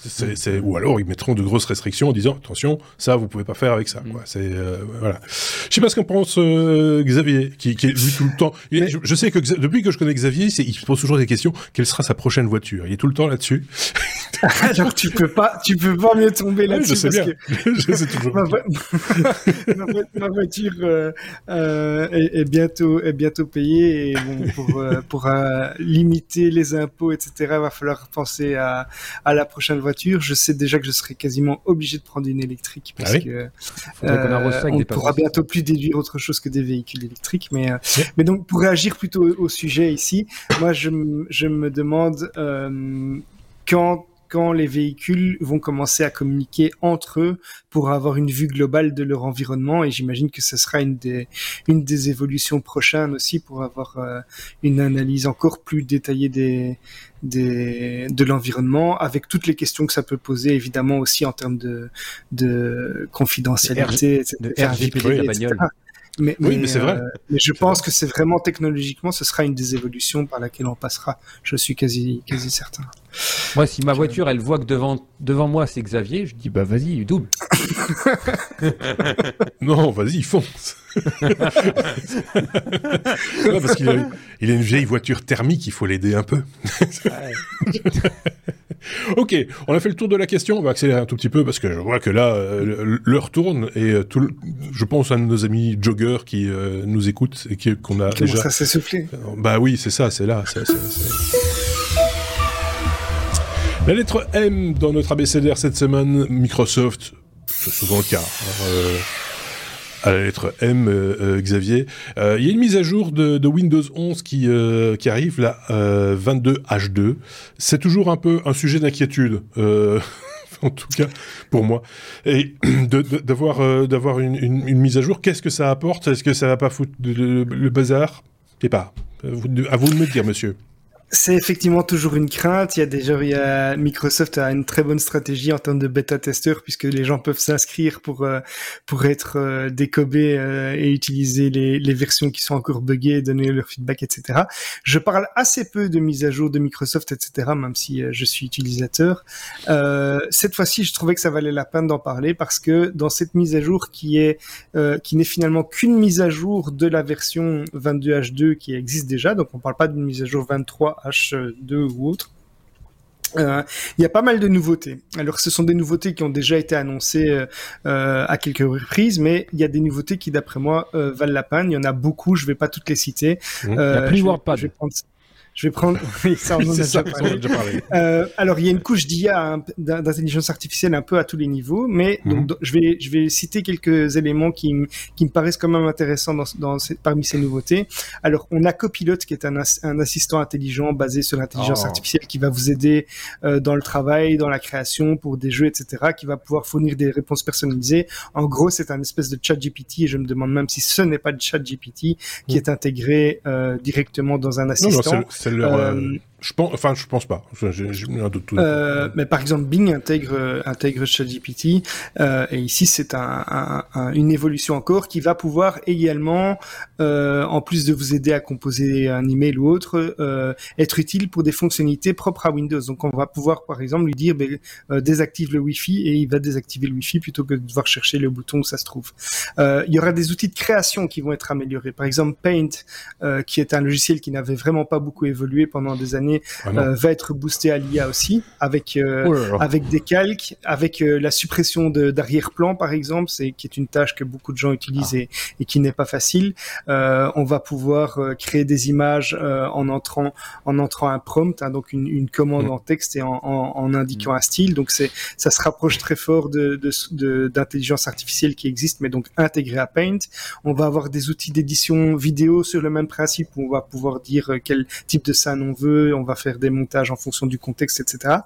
Ou alors ils mettront de grosses restrictions en disant attention, ça vous pouvez pas faire avec ça. Mm. C'est euh, voilà. Je sais pas ce qu'en pense Xavier, qui, qui, est lui tout le temps. Je, sais que depuis que je connais Xavier, il se pose toujours des questions. Quelle sera sa prochaine voiture? Il est tout le temps là-dessus. Alors tu peux pas, tu peux pas mieux tomber là-dessus je sais je sais toujours. ma, voiture euh, euh, est, bientôt est bientôt et pour euh, pour limiter les impôts etc. Il va falloir penser à à la prochaine voiture. Je sais déjà que je serai quasiment obligé de prendre une électrique parce ah que on pourra bientôt plus déduire autre chose que des véhicules électriques. Mais mais donc pour réagir plutôt au, sujet ici, moi je je me demande quand quand les véhicules vont commencer à communiquer entre eux pour avoir une vue globale de leur environnement et j'imagine que ce sera une des une des évolutions prochaines aussi pour avoir euh, une analyse encore plus détaillée des des de l'environnement avec toutes les questions que ça peut poser évidemment aussi en termes de de confidentialité de, RGPD, la bagnole. Mais, oui, mais, c'est vrai. Euh, mais je pense que c'est vraiment technologiquement, ce sera une des évolutions par laquelle on passera. Je suis quasi, quasi certain. Moi, si ma voiture, elle voit que devant, devant moi, c'est Xavier, je dis, bah vas-y, double. non, vas-y, fonce. parce qu'il a, il a une vieille voiture thermique, il faut l'aider un peu. ok, on a fait le tour de la question. On va accélérer un tout petit peu parce que je vois que là, euh, l'heure tourne et euh, tout je pense à nos amis joggers qui euh, nous écoutent et qu'on a déjà. Ça s'est soufflé? bah oui, c'est ça, c'est là. La lettre M dans notre abécédaire cette semaine, Microsoft, c'est souvent le cas. Hein, à la lettre M, euh, euh, Xavier. Euh, il y a une mise à jour de, Windows 11 qui, arrive, la 22H2. C'est toujours un peu un sujet d'inquiétude. en tout cas pour moi. Et d'avoir d'avoir une, une, mise à jour, qu'est-ce que ça apporte? Est-ce que ça va pas foutre le, bazar? Je sais pas. À vous de me dire, monsieur. C'est effectivement toujours une crainte. Il y a déjà, il y a Microsoft a une très bonne stratégie en termes de bêta testeurs puisque les gens peuvent s'inscrire pour euh, pour être euh, décobés euh, et utiliser les, les versions qui sont encore buggées, donner leur feedback, etc. Je parle assez peu de mise à jour de Microsoft, etc. Même si je suis utilisateur. cette fois-ci, je trouvais que ça valait la peine d'en parler parce que dans cette mise à jour qui est qui n'est finalement qu'une mise à jour de la version 22H2 qui existe déjà, donc on parle pas d'une mise à jour 23 H2 ou autre. Euh, il y a pas mal de nouveautés. Alors, ce sont des nouveautés qui ont déjà été annoncées euh, à quelques reprises, mais il y a des nouveautés qui, d'après moi, euh, valent la peine. Il y en a beaucoup. Je vais pas toutes les citer. Mmh. il y a plus. Je vais prendre... Je vais prendre. Oui, ça, on en a déjà parlé. Euh, alors, il y a une couche d'IA, d'intelligence artificielle un peu à tous les niveaux, mais mhm. donc, je vais, je vais citer quelques éléments qui, qui me paraissent quand même intéressants dans, dans ces, parmi ces nouveautés. Alors, on a Copilot, qui est un, un assistant intelligent basé sur l'intelligence oh. artificielle, qui va vous aider euh, dans le travail, dans la création, pour des jeux, etc., qui va pouvoir fournir des réponses personnalisées. En gros, c'est un espèce de chat GPT, et je me demande même si ce n'est pas le chat GPT qui mhm. est intégré euh, directement dans un assistant. Euh, je pense, enfin, je pense pas. J'ai un doute. Euh, mais par exemple, Bing intègre intègre ChatGPT euh, et ici c'est un, un, une évolution encore qui va pouvoir également, euh, en plus de vous aider à composer un email ou autre, euh, être utile pour des fonctionnalités propres à Windows. Donc, on va pouvoir par exemple lui dire ben, euh, désactive le Wi-Fi et il va désactiver le Wi-Fi plutôt que de devoir chercher le bouton où ça se trouve. il y aura des outils de création qui vont être améliorés. Par exemple, Paint, qui est un logiciel qui n'avait vraiment pas beaucoup évolué pendant des années ah euh, va être boosté à l'IA aussi, avec euh, oh avec des calques, avec euh, la suppression d'arrière-plan par exemple, c'est qui est une tâche que beaucoup de gens utilisent ah. et, qui n'est pas facile. on va pouvoir créer des images en entrant en entrant un prompt, hein, donc une, commande mm. en texte et en, indiquant mm. un style. Donc c'est ça se rapproche très fort de d'intelligence artificielle qui existe, mais donc intégré à Paint. On va avoir des outils d'édition vidéo sur le même principe où on va pouvoir dire quel type de scène on veut on va faire des montages en fonction du contexte, etc.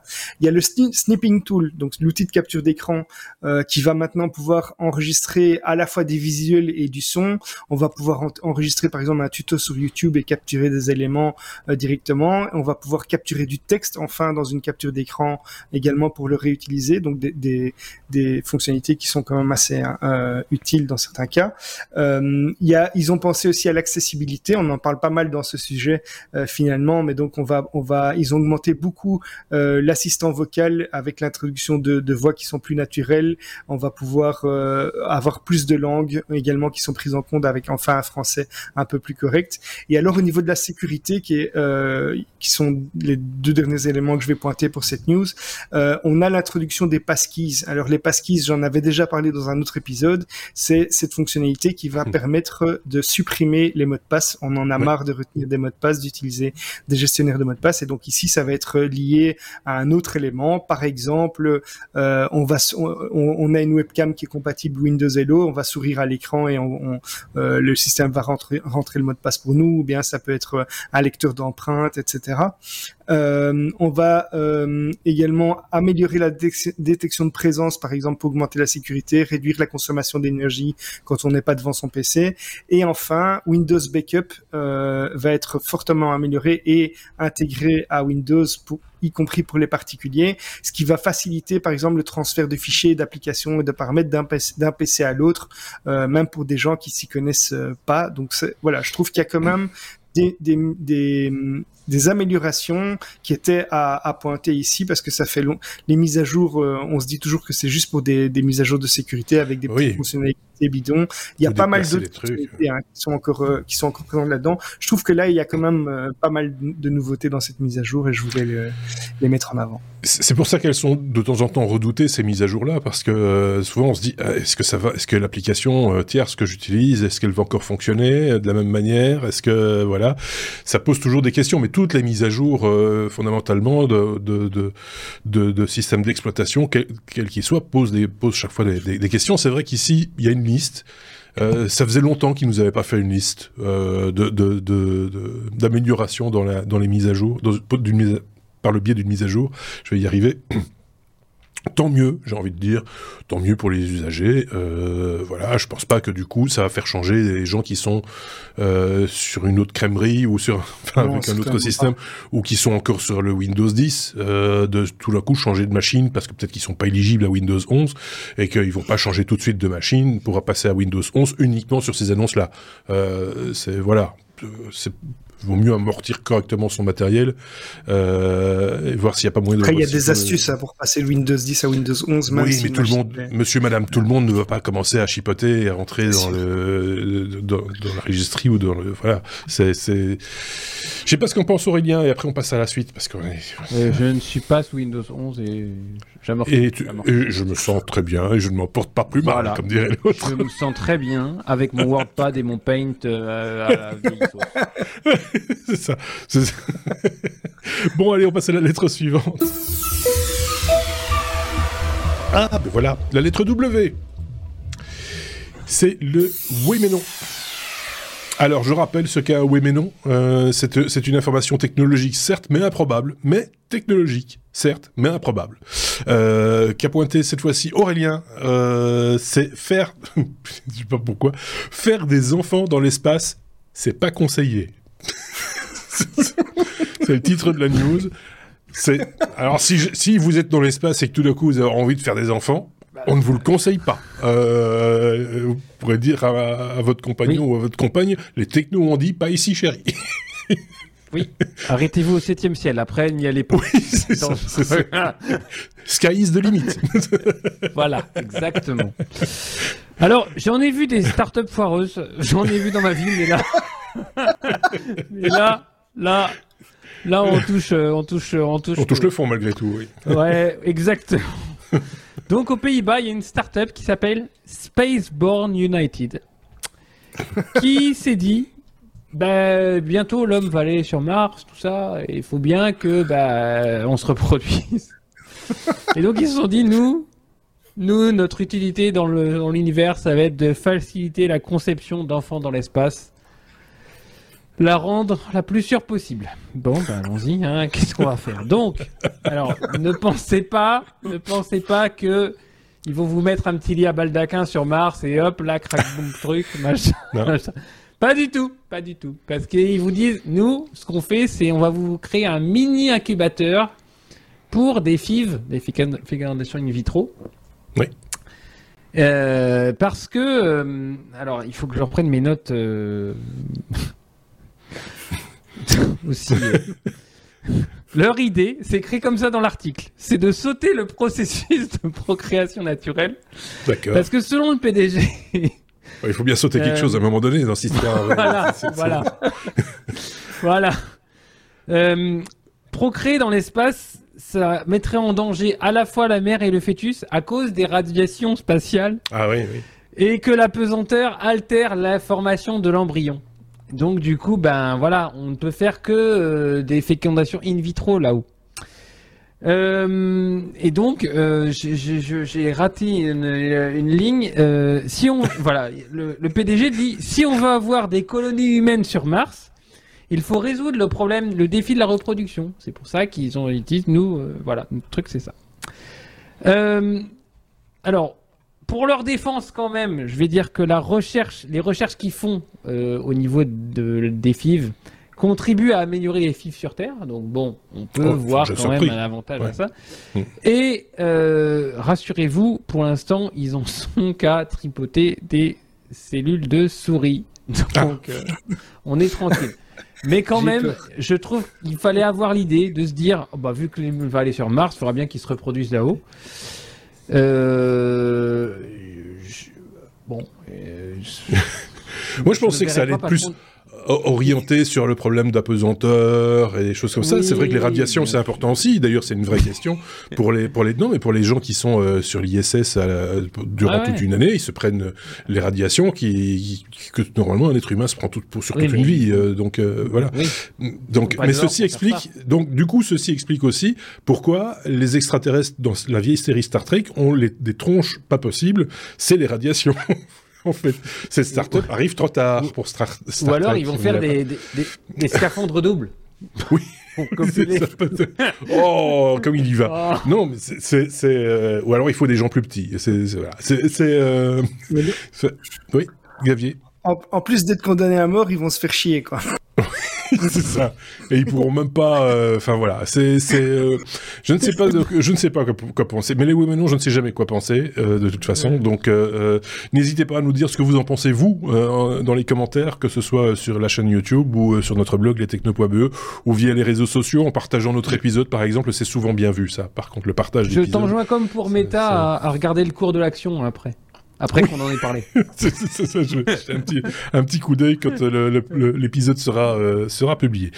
Il y a le snipping tool, donc l'outil de capture d'écran euh, qui va maintenant pouvoir enregistrer à la fois des visuels et du son. On va pouvoir enregistrer par exemple un tuto sur YouTube et capturer des éléments euh, directement. On va pouvoir capturer du texte enfin dans une capture d'écran également pour le réutiliser. Donc des, fonctionnalités qui sont quand même assez euh, utiles dans certains cas. ils ont pensé aussi à l'accessibilité. On en parle pas mal dans ce sujet finalement, mais donc on va on va, ils ont augmenté beaucoup euh, l'assistant vocal avec l'introduction de, voix qui sont plus naturelles. On va pouvoir euh, avoir plus de langues également qui sont prises en compte avec enfin un français un peu plus correct. Et alors au niveau de la sécurité, qui est, euh, qui sont les deux derniers éléments que je vais pointer pour cette news, on a l'introduction des passkeys. Alors les passkeys, j'en avais déjà parlé dans un autre épisode. C'est cette fonctionnalité qui va hmm. permettre de supprimer les mots de passe. On en a marre de retenir des mots de passe, d'utiliser des gestionnaires de mots de passe. Et donc ici, ça va être lié à un autre élément. Par exemple, euh, on va, on, a une webcam qui est compatible Windows Hello. On va sourire à l'écran et on, euh, le système va rentrer, rentrer le mot de passe pour nous. Ou bien ça peut être un lecteur d'empreintes, etc. Euh, on va euh, également améliorer la détection de présence, par exemple, pour augmenter la sécurité, réduire la consommation d'énergie quand on n'est pas devant son PC. Et enfin, Windows Backup euh, va être fortement amélioré et intégré à Windows pour y compris pour les particuliers, ce qui va faciliter par exemple le transfert de fichiers, d'applications et de paramètres d'un PC, à l'autre, euh, même pour des gens qui s'y connaissent euh, pas. Donc voilà, je trouve qu'il y a quand même des, des, des, améliorations qui étaient à, à, pointer ici parce que ça fait long. Les mises à jour, euh, on se dit toujours que c'est juste pour des, des mises à jour de sécurité avec des petites fonctionnalités bidons. Il y a pas mal d'autres fonctionnalités hein, qui sont encore euh, qui sont encore présentes là-dedans. Je trouve que là, il y a quand même euh, pas mal de nouveautés dans cette mise à jour et je voulais les mettre en avant. C'est pour ça qu'elles sont de temps en temps redoutées ces mises à jour-là parce que souvent on se dit ah, est-ce que ça va, est-ce que l'application tierce que j'utilise, est-ce qu'elle va encore fonctionner de la même manière, est-ce que voilà, ça pose toujours des questions. Mais toutes les mises à jour fondamentalement de de, de, de, de systèmes d'exploitation, quels qu'ils soient, posent posent chaque fois des, questions. C'est vrai qu'ici il y a une liste. Euh, ça faisait longtemps qu'ils nous avaient pas fait une liste euh, d'amélioration dans, la, dans les mises à jour, dans, par le biais d'une mise à jour. Je vais y arriver. Tant mieux, j'ai envie de dire, tant mieux pour les usagers. Euh, voilà, je pense pas que du coup ça va faire changer les gens qui sont euh, sur une autre crèmerie ou sur enfin, avec un autre système ou qui sont encore sur le Windows 10 euh, de tout d'un coup changer de machine parce que peut-être qu'ils sont pas éligibles à Windows 11 et qu'ils vont pas changer tout de suite de machine pour passer à Windows 11 uniquement sur ces annonces là. Euh, c'est voilà, c'est vaut mieux amortir correctement son matériel euh, et voir s'il n'y a pas moyen de. Après, il y a des astuces hein, pour passer de Windows 10 à Windows 11. Même oui, mais tout le monde, monsieur, madame, tout le monde ne va pas commencer à chipoter et à rentrer dans le, dans, la registrie ou dans le. Voilà. C'est. Je sais pas ce qu'en pense Aurélien et après on passe à la suite parce que. Euh, je ne suis pas sous Windows 11 et et, je me sens très bien et je ne m'en porte pas plus mal, comme dirait l'autre. Je me sens très bien avec mon WordPad et mon Paint euh, à la C'est ça. bon, allez, on passe à la lettre suivante. Ah, ben voilà, la lettre W. C'est le oui mais non. Alors, je rappelle ce qu'est un oui mais non. Euh, c'est une information technologique, certes, mais improbable, mais technologique, certes, mais improbable. Euh, Qu'a pointé cette fois-ci Aurélien, euh, c'est faire, je sais pas pourquoi, faire des enfants dans l'espace, c'est pas conseillé. C'est le titre de la news. C'est alors si, si vous êtes dans l'espace et que tout d'un coup vous avez envie de faire des enfants, on ne vous le conseille pas. Euh, vous pourrez dire à, votre compagnon ou à votre compagne, les technos ont dit pas ici, chérie. Oui, arrêtez-vous au septième ciel. Après, n'y allez pas. Oui, c'est ça, Sky is the limit. voilà, exactement. Alors, j'en ai vu des startups foireuses. J'en ai vu dans ma vie, mais là, mais là, là, là, on touche, on touche, on touche. On touche le fond malgré tout. Oui. Ouais, exactement. Donc aux Pays-Bas, il y a une start-up qui s'appelle Spaceborne United qui s'est dit bah, bientôt l'homme va aller sur Mars, tout ça, et il faut bien que bah, on se reproduise. et donc ils se sont dit nous, nous notre utilité dans l'univers, ça va être de faciliter la conception d'enfants dans l'espace la rendre la plus sûre possible. Bon, ben allons-y, hein, qu'est-ce qu'on va faire? Donc, alors, ne pensez pas, ne pensez pas que ils vont vous mettre un petit lit à baldaquin sur Mars et hop, là, crac, boum, truc, machin, Pas du tout, pas du tout. Parce qu'ils vous disent, nous, ce qu'on fait, c'est on va vous créer un mini incubateur pour des FIV, des fécondations in vitro. Oui. Euh, parce que, euh, alors, il faut que je reprenne mes notes. Euh, aussi. Euh, leur idée, c'est écrit comme ça dans l'article, c'est de sauter le processus de procréation naturelle. D'accord. Parce que selon le PDG. il faut bien sauter quelque chose à un moment donné dans cette histoire. voilà, voilà. voilà. Euh, procréer dans l'espace, ça mettrait en danger à la fois la mère et le fœtus à cause des radiations spatiales. Ah oui, oui. Et que la pesanteur altère la formation de l'embryon. Donc du coup, ben voilà, on ne peut faire que euh, des fécondations in vitro là-haut. Euh, et donc, euh, j'ai raté une, ligne. si on, voilà, le, PDG dit, si on veut avoir des colonies humaines sur Mars, il faut résoudre le problème, le défi de la reproduction. C'est pour ça qu'ils ont, ils disent, nous, voilà, notre truc c'est ça. alors, pour leur défense quand même, je vais dire que la recherche, les recherches qu'ils font euh, au niveau de, des FIV contribuent à améliorer les FIV sur Terre. Donc bon, on peut oh, voir quand même un avantage à ça. Mm. Et euh, rassurez-vous, pour l'instant, ils en sont qu'à tripoter des cellules de souris. Donc ah. euh, on est tranquille. Mais quand même, je trouve qu'il fallait avoir l'idée de se dire, oh, bah, vu que va aller sur Mars, il faudra bien qu'il se reproduise là-haut. Euh, bon. Euh, Moi, je pensais que ça allait être plus orienté sur le problème d'apesanteur et des choses comme ça. C'est vrai que les radiations, c'est important aussi. D'ailleurs, c'est une vraie question pour les pour les non, mais pour les gens qui sont euh, sur l'ISS durant toute une année, ils se prennent les radiations qui, que normalement un être humain se prend tout, pour, sur toute une vie. Euh, donc euh, voilà. Donc, mais ceci explique. Donc du coup, ceci explique aussi pourquoi les extraterrestres dans la vieille série Star Trek ont les, des tronches pas possibles. C'est les radiations. en fait. Cette start-up arrive trop tard pour Star, Trek. Ou alors ils vont faire des, scaphandres doubles. Oui. oh, comme il y va. Oh. Non, mais c'est, euh, ou alors il faut des gens plus petits. C'est, c'est, euh, oui, Gavier. En, plus d'être condamnés à mort, ils vont se faire chier, quoi. c'est ça. Et ils pourront même pas. Euh, enfin voilà, c'est, c'est. je ne sais pas, je ne sais pas quoi, penser. Mais les oui mais non, je ne sais jamais quoi penser de toute façon. Donc n'hésitez pas à nous dire ce que vous en pensez vous dans les commentaires, que ce soit sur la chaîne YouTube ou sur notre blog lestechno.be ou via les réseaux sociaux en partageant notre épisode par exemple. C'est souvent bien vu ça. Par contre, le partage. Je t'enjoins comme pour Meta à, à, regarder le cours de l'action après après qu'on en ait parlé. c'est ça, je vais un petit, un petit coup d'œil quand euh, l'épisode sera, euh, sera publié.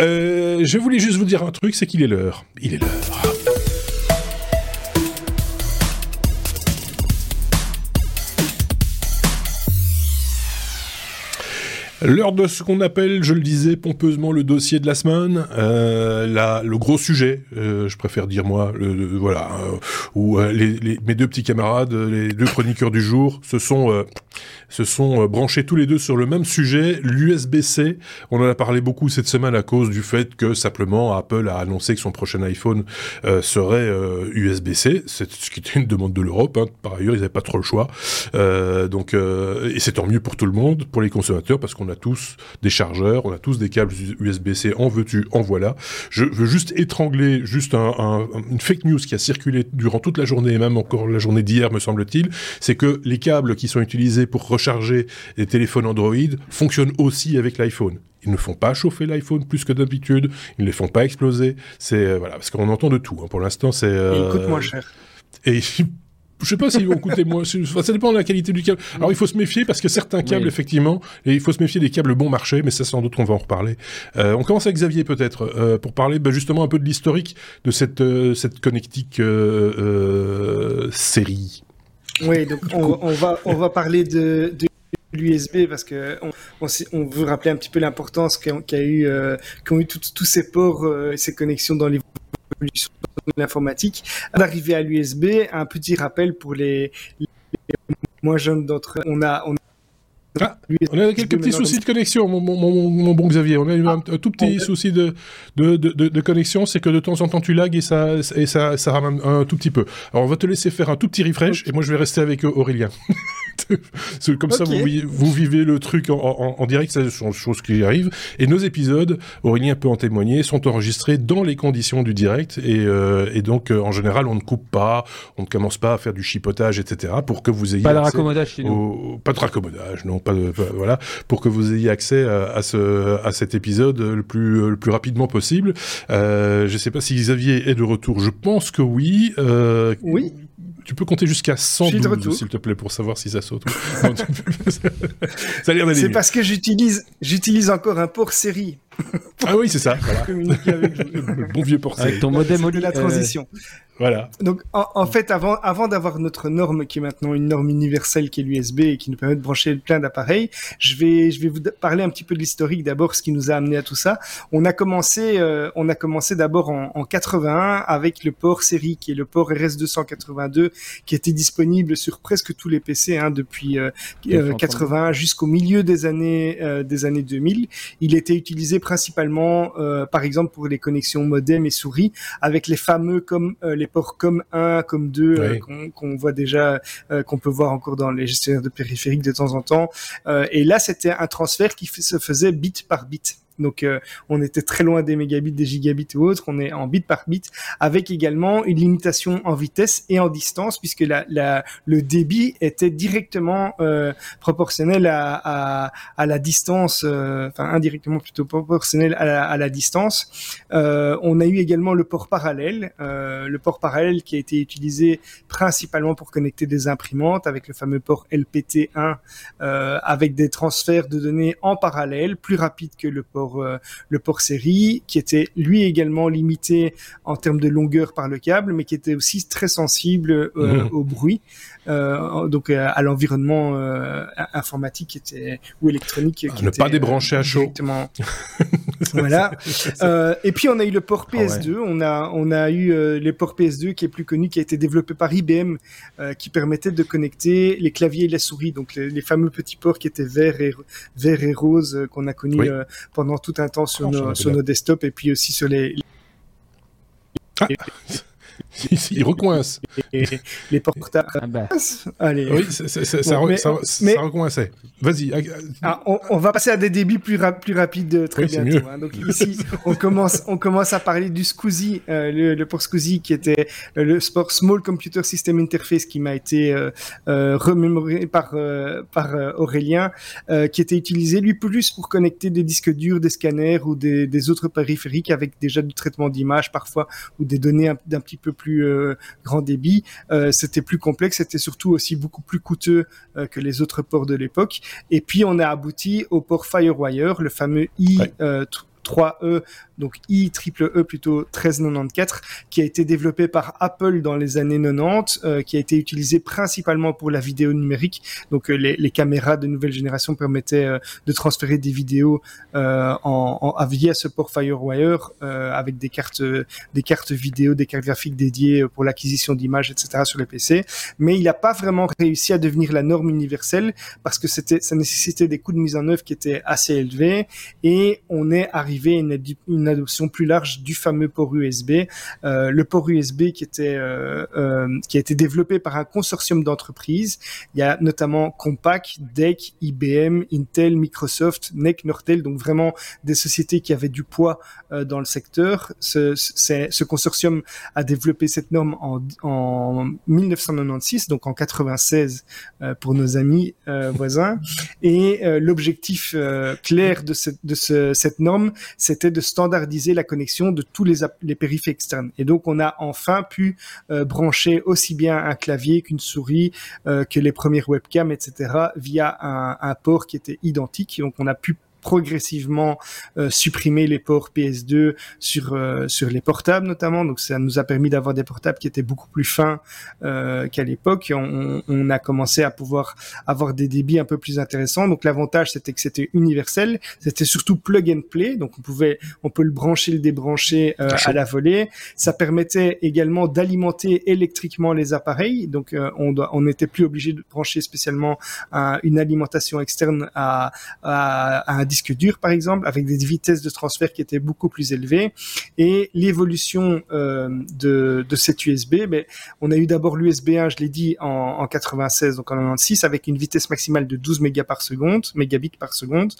Euh, je voulais juste vous dire un truc, c'est qu'il est l'heure. Il est l'heure. L'heure de ce qu'on appelle, je le disais pompeusement, le dossier de la semaine, euh, la, le gros sujet, euh, je préfère dire moi, voilà, euh, où mes deux petits camarades, les deux chroniqueurs du jour, se sont se sont branchés tous les deux sur le même sujet, l'USB-C. On en a parlé beaucoup cette semaine à cause du fait que simplement Apple a annoncé que son prochain iPhone serait USB-C, c'est ce qui était une demande de l'Europe. Hein. Par ailleurs, ils n'avaient pas trop le choix, donc et c'est tant mieux pour tout le monde, pour les consommateurs, parce qu'on a tous des chargeurs, on a tous des câbles USB-C, en veux-tu, en voilà. Je veux juste étrangler juste un, une fake news qui a circulé durant toute la journée, et même encore la journée d'hier, me semble-t-il, c'est que les câbles qui sont utilisés pour recharger les téléphones Android fonctionnent aussi avec l'iPhone. Ils ne font pas chauffer l'iPhone plus que d'habitude, ils ne les font pas exploser. C'est euh, voilà, parce qu'on entend de tout. Hein. Pour l'instant, c'est. Euh, il coûte moins cher. Et je sais pas s'ils vont coûter moins. ça dépend de la qualité du câble. Alors il faut se méfier parce que certains câbles, effectivement, et il faut se méfier des câbles bon marché, mais ça sans doute on va en reparler. Euh, on commence avec Xavier peut-être euh, pour parler bah, justement un peu de l'historique de cette euh, cette connectique euh, série. Oui, donc on, on, va on va parler de, de l'USB parce que on, on, veut rappeler un petit peu l'importance qu'a eu qu'ont eu tous ces ports et ces connexions dans l'informatique. D'arriver à l'USB, un petit rappel pour les, moins jeunes d'entre eux. On a, ah, on a quelques petits soucis de connexion, mon, bon Xavier. On a eu un, tout petit souci de, de, de, connexion, c'est que de temps en temps tu lags et ça, et ça, ça ramène un, tout petit peu. Alors on va te laisser faire un tout petit refresh et moi je vais rester avec Aurélien. Comme ça, vous, vous, vivez le truc en, direct, c'est une chose qui arrive. Et nos épisodes, Aurélien peut en témoigner, sont enregistrés dans les conditions du direct. Et, euh, et donc, euh, en général, on ne coupe pas, on ne commence pas à faire du chipotage, etc. pour que vous ayez. Pas de raccommodage chez nous. Pas de raccommodage, non, pas de. voilà. Pour que vous ayez accès à, ce, à cet épisode le plus, le plus rapidement possible. Euh, je ne sais pas si Xavier est de retour. Je pense que oui. oui tu peux compter jusqu'à 112, s'il te plaît, pour savoir si ça saute. C'est parce que j'utilise, j'utilise encore un port série. ah oui, c'est ça. le bon vieux port série. Avec ton modem de la transition. Voilà. Donc, en, fait, avant, avant d'avoir notre norme, qui est maintenant une norme universelle, qui est l'USB et qui nous permet de brancher plein d'appareils, je vais, je vais vous parler un petit peu de l'historique d'abord, ce qui nous a amené à tout ça. On a commencé, euh, on a commencé d'abord en, en 81 avec le port série, qui est le port RS282, qui était disponible sur presque tous les PC hein, depuis euh, 81 euh, jusqu'au milieu des années, euh, des années 2000. Il était utilisé principalement, euh, par exemple, pour les connexions modem et souris, avec les fameux comme les ports comme 1, comme 2, euh, qu'on voit déjà, euh, qu'on peut voir encore dans les gestionnaires de périphériques de temps en temps. Euh, et là, c'était un transfert qui se faisait bit par bit. Donc euh, on était très loin des mégabits, des gigabits ou autres. On est en bit par bit, avec également une limitation en vitesse et en distance, puisque le débit était directement euh, proportionnel à, la distance, euh, enfin indirectement plutôt proportionnel à la, à la distance. On a eu également le port parallèle, le port parallèle qui a été utilisé principalement pour connecter des imprimantes avec le fameux port LPT1, avec des transferts de données en parallèle, plus rapide que le port euh, le port série, qui était lui également limité en termes de longueur par le câble, mais qui était aussi très sensible euh, mmh. au bruit. Euh, donc à l'environnement informatique qui était ou électronique. Qui ne pas débrancher à chaud. voilà. et puis on a eu le port PS2. Ah on a on a eu le port PS2 qui est plus connu, qui a été développé par IBM, qui permettait de connecter les claviers et la souris, donc les, fameux petits ports qui étaient verts et verts et roses qu'on a connus pendant tout un temps sur, nos, sur nos desktops et puis aussi sur les ah. il recoince. les portables. Ah bah. Allez. Oui, ça, recoinçait. Vas-y. Ah, on, va passer à des débits plus, plus rapides euh, très bientôt. Hein. Donc ici, on commence, on commence à parler du SCSI, euh, le, le, port SCSI qui était euh, le sport Small Computer System Interface qui m'a été remémoré par, par Aurélien, qui était utilisé lui plus pour connecter des disques durs, des scanners ou des, des autres périphériques avec déjà du traitement d'image parfois ou des données d'un petit peu plus euh, grand débit. Euh, c'était plus complexe, c'était surtout aussi beaucoup plus coûteux euh, que les autres ports de l'époque. Et puis on a abouti au port FireWire, le fameux i 3E donc i triple E plutôt 1394, qui a été développé par Apple dans les années 90, euh, qui a été utilisé principalement pour la vidéo numérique. Donc euh, les, caméras de nouvelle génération permettaient euh, de transférer des vidéos en, via ce port FireWire avec des cartes, des cartes vidéo, des cartes graphiques dédiées pour l'acquisition d'images, etc. sur les PC. Mais il n'a pas vraiment réussi à devenir la norme universelle parce que c'était, ça nécessitait des coûts de mise en œuvre qui étaient assez élevés et on est arrivé une, adoption plus large du fameux port USB. Euh, le port USB qui était euh, euh, qui a été développé par un consortium d'entreprises. Il y a notamment Compaq, DEC, IBM, Intel, Microsoft, NEC, Nortel, donc vraiment des sociétés qui avaient du poids dans le secteur. Ce, consortium a développé cette norme en, en 1996, donc en 96 pour nos amis voisins. Et l'objectif clair de, cette, de ce, cette norme, c'était de standardiser la connexion de tous les, les périphériques externes. Et donc, on a enfin pu euh, brancher aussi bien un clavier qu'une souris, euh, que les premières webcams, etc., via un, un, port qui était identique. Donc, on a pu progressivement euh, supprimer les ports PS2 sur euh, sur les portables notamment. Donc ça nous a permis d'avoir des portables qui étaient beaucoup plus fins euh, qu'à l'époque. On, on, a commencé à pouvoir avoir des débits un peu plus intéressants. Donc l'avantage c'était que c'était universel. C'était surtout plug and play. Donc on pouvait on peut le brancher, le débrancher euh, à la volée. Ça permettait également d'alimenter électriquement les appareils. Donc on doit, on n'était plus obligé de brancher spécialement une alimentation externe à, à, à un disque dur par exemple, avec des vitesses de transfert qui étaient beaucoup plus élevées. Et l'évolution euh, de, de cet USB, ben, on a eu d'abord l'USB 1, je l'ai dit, en, en 96, donc en 96, avec une vitesse maximale de 12 mégas par seconde, mégabits par seconde.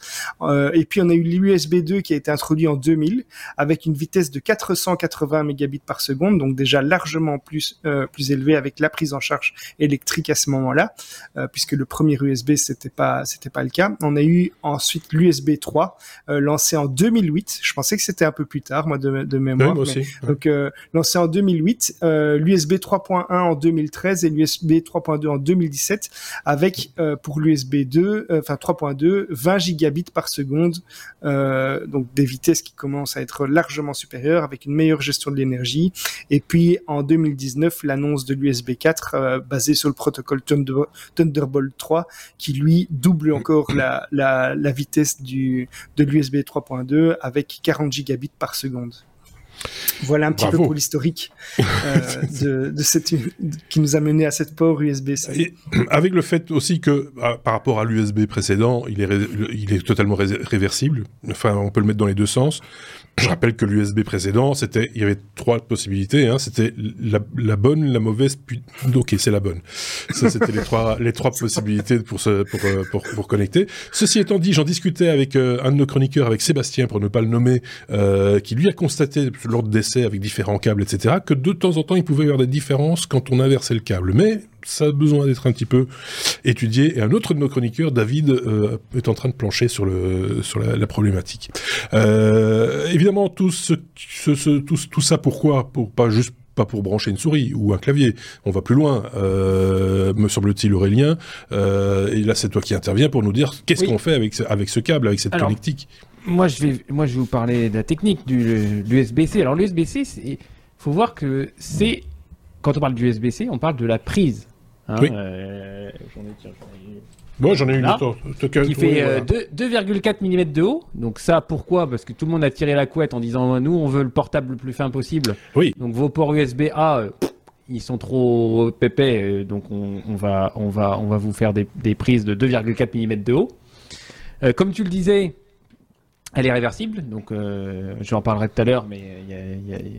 Euh, et puis on a eu l'USB 2 qui a été introduit en 2000, avec une vitesse de 480 mégabits par seconde, donc déjà largement plus euh, plus élevé avec la prise en charge électrique à ce moment-là, euh, puisque le premier USB c'était pas c'était pas le cas. On a eu ensuite l'USB USB 3 euh, lancé en 2008. Je pensais que c'était un peu plus tard, moi, de, de mémoire. moi aussi. Donc, euh, lancé en 2008, euh, l'USB 3.1 en 2013 et l'USB 3.2 en 2017, avec pour l'USB 2, enfin 3.2, 20 gigabits par seconde, donc des vitesses qui commencent à être largement supérieures, avec une meilleure gestion de l'énergie. Et puis en 2019, l'annonce de l'USB 4 basée sur le protocole Thunderbolt 3, qui lui double encore la, la, la vitesse du, de l'USB 3.2 avec 40 gigabits par seconde. Voilà un petit peu pour l'historique euh, de, cette qui nous a mené à cette port USB-C. Avec le fait aussi que ah, par rapport à l'USB précédent, il est, il est totalement réversible. Enfin, on peut le mettre dans les deux sens. Je rappelle que l'USB précédent, c'était, il y avait trois possibilités. Hein, c'était la, bonne, la mauvaise, puis ok, c'est la bonne. Ça, c'était les trois, les trois possibilités pour, se, pour, euh, pour, pour, connecter. Ceci étant dit, j'en discutais avec euh, un de nos chroniqueurs, avec Sébastien, pour ne pas le nommer, euh, qui lui a constaté lors de d'essai avec différents câbles, etc., que de temps en temps, il pouvait y avoir des différences quand on inversait le câble. Mais ça a besoin d'être un petit peu étudié. Et un autre de nos chroniqueurs, David, euh, est en train de plancher sur, le, sur la, problématique. Euh, évidemment, tout, ce, ce, tout, tout, ça, pourquoi? Pour pas juste pas pour brancher une souris ou un clavier. On va plus loin, euh, me semble-t-il, Aurélien. Euh, et là, c'est toi qui interviens pour nous dire qu'est-ce qu'on fait avec ce, avec ce câble, avec cette connectique. Moi, je vais, moi, je vais vous parler de la technique du l'USB-C. Alors, l'USB-C, il faut voir que c'est quand on parle d'USB-C, on parle de la prise. Hein, oui. Euh, j'en ai, Moi, j'en ai une autre. Qui fait 2,4 euh, mm de haut. Donc ça, pourquoi? Parce que tout le monde a tiré la couette en disant nous, on veut le portable le plus fin possible. Oui. Donc vos ports USB-A, euh, ils sont trop pépais. donc on, va, on va, on va vous faire des, prises de 2,4 mm de haut. comme tu le disais, elle est réversible. Donc j'en parlerai tout à l'heure, mais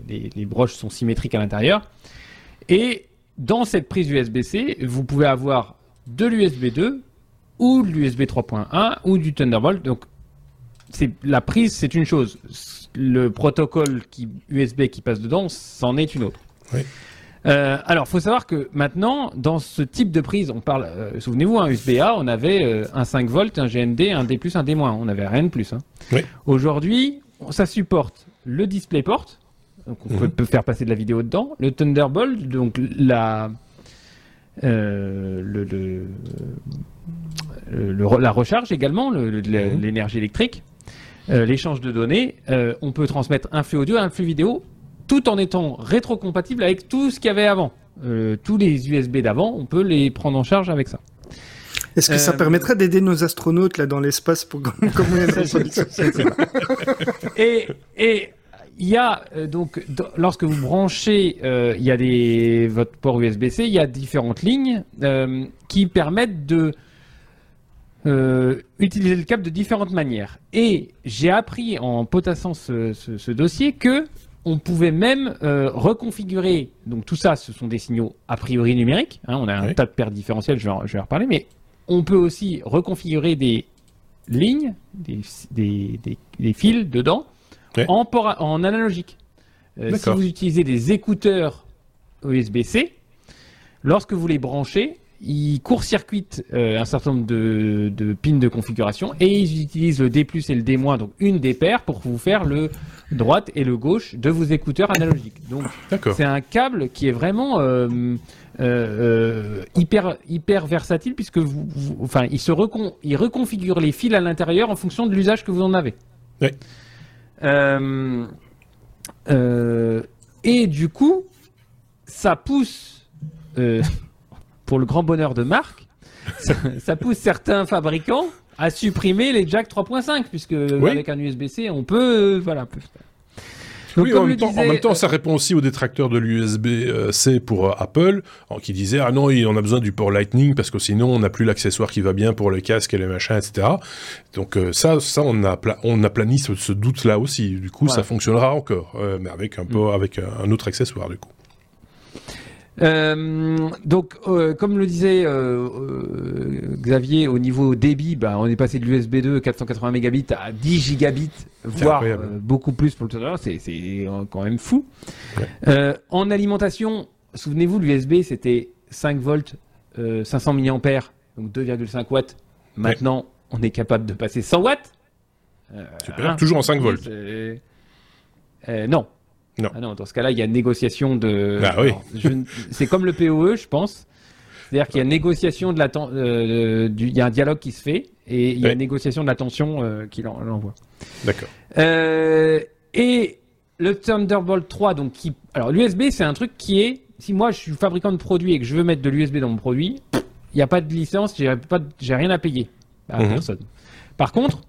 les, les broches sont symétriques à l'intérieur. Et dans cette prise USB-C, vous pouvez avoir de l'USB 2 ou de l'USB 3.1 ou du Thunderbolt. Donc, c'est la prise, c'est une chose. Le protocole qui, USB qui passe dedans, c'en est une autre. Oui. Euh, alors, faut savoir que maintenant, dans ce type de prise, on parle, euh, souvenez-vous, un USB-A, on avait euh, un 5 volts, un GND, un D+, un D-, on n'avait rien de plus. Hein. Oui. Aujourd'hui, ça supporte le DisplayPort, donc on mhm. peut, faire passer de la vidéo dedans. Le Thunderbolt, donc la, euh, le, la recharge également, mhm. l'énergie électrique, euh, l'échange de données. Euh, on peut transmettre un flux audio et un flux vidéo tout en étant rétrocompatible avec tout ce qu'il y avait avant. tous les USB d'avant, on peut les prendre en charge avec ça. Est-ce que ça permettrait d'aider nos astronautes là dans l'espace pour communiquer et, et il y a euh, donc lorsque vous branchez, euh, il y a des votre port USB-C, il y a différentes lignes euh, qui permettent de utiliser le câble de différentes manières. Et j'ai appris en potassant ce, dossier que on pouvait même reconfigurer. Donc tout ça, ce sont des signaux a priori numériques. Hein, on a un tas de paires différentielles, je vais, en, je vais en reparler, mais on peut aussi reconfigurer des lignes, des, des, des fils dedans en, en analogique. Euh, si vous utilisez des écouteurs USB-C, lorsque vous les branchez, ils court-circuitent euh, un certain nombre de, pins de configuration et ils utilisent le D+, et le D-, donc une des paires pour vous faire le droite et le gauche de vos écouteurs analogiques. Donc c'est un câble qui est vraiment euh, hyper hyper versatile puisque vous, enfin il se il reconfigure les fils à l'intérieur en fonction de l'usage que vous en avez. Oui. Euh, euh, et du coup, ça pousse, euh, pour le grand bonheur de Marc, ça, pousse certains fabricants à supprimer les jack 3.5, puisque avec un USB-C, on peut, voilà, oui, en même, temps, ça répond aussi aux détracteurs de l'USB-C pour euh, Apple, qui disaient ah non, on a besoin du port Lightning parce que sinon on n'a plus l'accessoire qui va bien pour le casque et les machins, etc. Donc euh, ça, ça on a on ce, doute-là aussi. Du coup, ça fonctionnera encore, euh, mais avec un peu mm. avec un autre accessoire du coup. Euh, donc, euh, comme le disait euh, Xavier, au niveau débit, bah, on est passé de l'USB 2 480 mégabits à 10 gigabits, voire beaucoup plus pour le total. C'est quand même fou. en alimentation, souvenez-vous, l'USB c'était 5 volts, 500 mAh, donc 2,5 watts. Maintenant, on est capable de passer 100 watts. Super, toujours en 5 volts. non, non. Ah non, dans ce cas-là, il y a négociation de. Bah oui. C'est comme le POE, je pense. C'est-à-dire qu'il y a négociation de la euh, il y a un dialogue qui se fait et il y a négociation de la tension euh, qui l'envoie. D'accord. Euh, et le Thunderbolt 3, donc qui, alors l'USB, c'est un truc qui est, si moi je suis fabricant de produits et que je veux mettre de l'USB dans mon produit, il n'y a pas de licence, j'ai pas, j'ai rien à payer à mhm. personne. Par contre,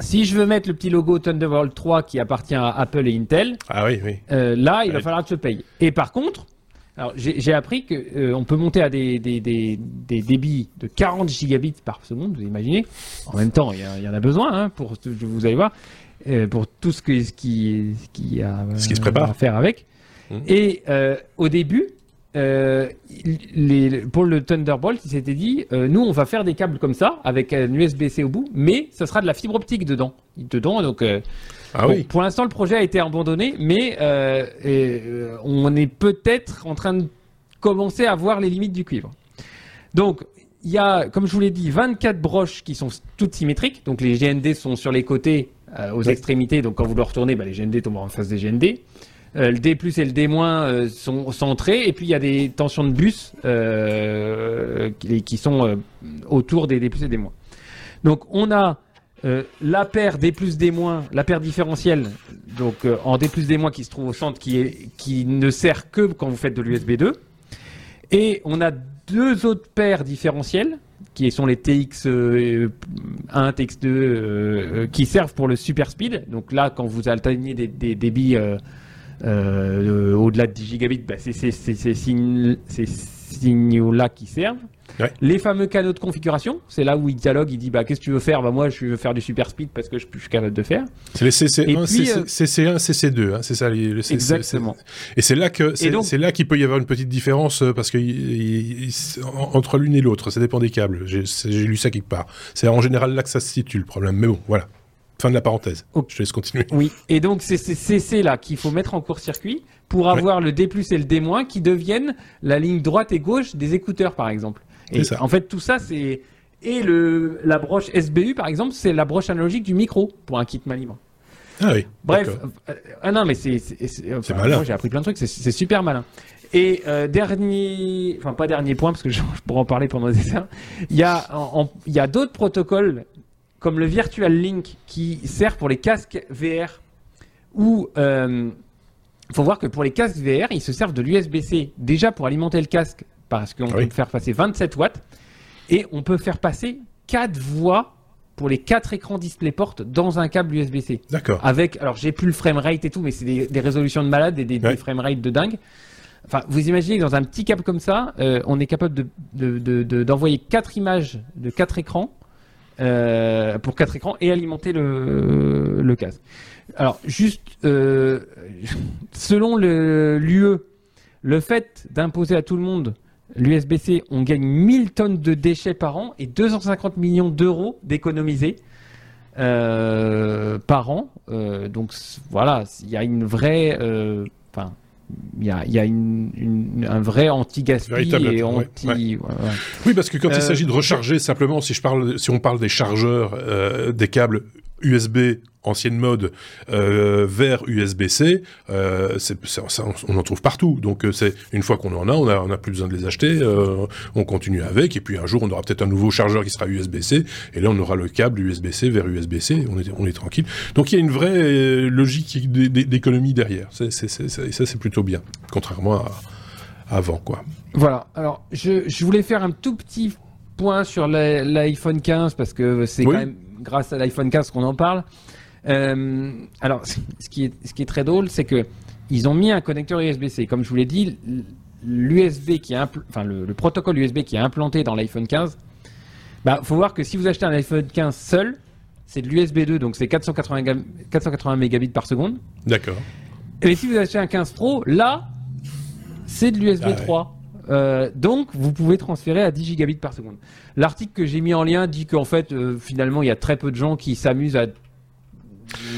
Si je veux mettre le petit logo Thunderbolt 3 qui appartient à Apple et Intel, ah oui, oui. Euh, là, il va falloir que je paye. Et par contre, alors j'ai appris qu'on euh, peut monter à des, des, des, des, débits de 40 gigabits par seconde, vous imaginez. En même temps, il y, en a besoin, hein, pour, vous allez voir, euh, pour tout ce, que, ce, qui, ce qui a ce qui se prépare. à faire avec. Mmh. Et au début, euh, les, pour le Thunderbolt, il s'était dit, euh, nous, on va faire des câbles comme ça, avec un USB-C au bout, mais ça sera de la fibre optique dedans. Dedans, donc. Euh, ah oui. Pour l'instant, le projet a été abandonné, mais on est peut-être en train de commencer à voir les limites du cuivre. Donc, il y a, comme je vous l'ai dit, 24 broches qui sont toutes symétriques. Donc, les GND sont sur les côtés, aux extrémités. Donc, quand vous le retournez, bah, les GND tombent en face des GND. Euh, le D+ et le D- euh, sont centrés, et puis il y a des tensions de bus euh, qui, sont autour des D+ et D-. Donc on a la paire D+, D-, la paire différentielle, donc en D+, D- qui se trouve au centre, qui, est, qui ne sert que quand vous faites de l'USB 2. Et on a deux autres paires différentielles, qui sont les TX1, TX2, qui servent pour le super speed. Donc là, quand vous alternez des, des débits euh, au-delà de 10 gigabits, bah, c'est ces signaux-là qui servent. Les fameux canaux de configuration, c'est là où il dialogue, il dit bah qu'est-ce que tu veux faire? Bah moi je veux faire du super speed parce que je, suis capable de faire. C'est les CC1, CC1, CC2, c'est ça les, Exactement. Et c'est là que c'est là qu'il peut y avoir une petite différence euh, parce que entre l'une et l'autre, ça dépend des câbles. J'ai lu ça quelque part. C'est en général là que ça se situe le problème. Mais bon, voilà. Fin de la parenthèse. Je laisse continuer. Oui, et donc c'est ces là qu'il faut mettre en court-circuit pour avoir le D+, et le D- qui deviennent la ligne droite et gauche des écouteurs, par exemple. Et ça. en fait, tout ça, c'est... Et le, la broche SBU, par exemple, c'est la broche analogique du micro pour un kit main libre. Ah oui. Bref, euh, ah non, mais c'est... C'est malin. J'ai appris plein de trucs, c'est super malin. Et euh, dernier, enfin pas dernier point parce que je, pourrais en parler pendant des heures. Il y a, il y a d'autres protocoles comme le Virtual Link qui sert pour les casques VR. Ou il euh, faut voir que pour les casques VR, ils se servent de l'USB-C déjà pour alimenter le casque parce qu'on ah peut faire passer 27 watts et on peut faire passer 4 voix pour les 4 écrans DisplayPort dans un câble USB-C. D'accord. Avec, alors j'ai plus le framerate et tout, mais c'est des, résolutions de malade et des, ouais. framerate de dingue. Enfin, vous imaginez que dans un petit câble comme ça, euh, on est capable d'envoyer de, de, 4 images de 4 écrans euh, pour quatre écrans et alimenter le, le casque. Alors, juste, euh, selon l'UE, le, fait d'imposer à tout le monde l'USB-C, on gagne 1000 tonnes de déchets par an et 250 millions d'euros d'économisés euh, par an. donc voilà, il y a une vraie, il y a, y a une, un vrai anti-gaspi et anti. Oui, parce que quand il euh, s'agit de recharger simplement, si je parle, si on parle des chargeurs, euh, des câbles USB ancienne mode euh, vers USB-C, euh, on en trouve partout. Donc euh, c'est une fois qu'on en a, on n'a a plus besoin de les acheter, euh, on continue avec, et puis un jour on aura peut-être un nouveau chargeur qui sera USB-C, et là on aura le câble USB-C vers USB-C, on est, on est tranquille. Donc il y a une vraie logique d'économie derrière. ça c'est plutôt bien, contrairement à, avant quoi. Voilà. Alors je, je voulais faire un tout petit point sur l'iPhone 15 parce que c'est quand même grâce à l'iPhone 15 qu'on en parle. Euh, alors, ce qui, est, ce qui est très drôle, c'est que ils ont mis un connecteur USB-C. Comme je vous l'ai dit, l'USB qui est enfin le, protocole USB qui est implanté dans l'iPhone 15, bah faut voir que si vous achetez un iPhone 15 seul, c'est de l'USB 2, donc c'est 480, 480 mégabits par seconde. D'accord. Et si vous achetez un 15 Pro, là, c'est de l'USB 3. Euh, donc, vous pouvez transférer à 10 gigabits par seconde. L'article que j'ai mis en lien dit qu'en fait, euh, finalement, il y a très peu de gens qui s'amusent à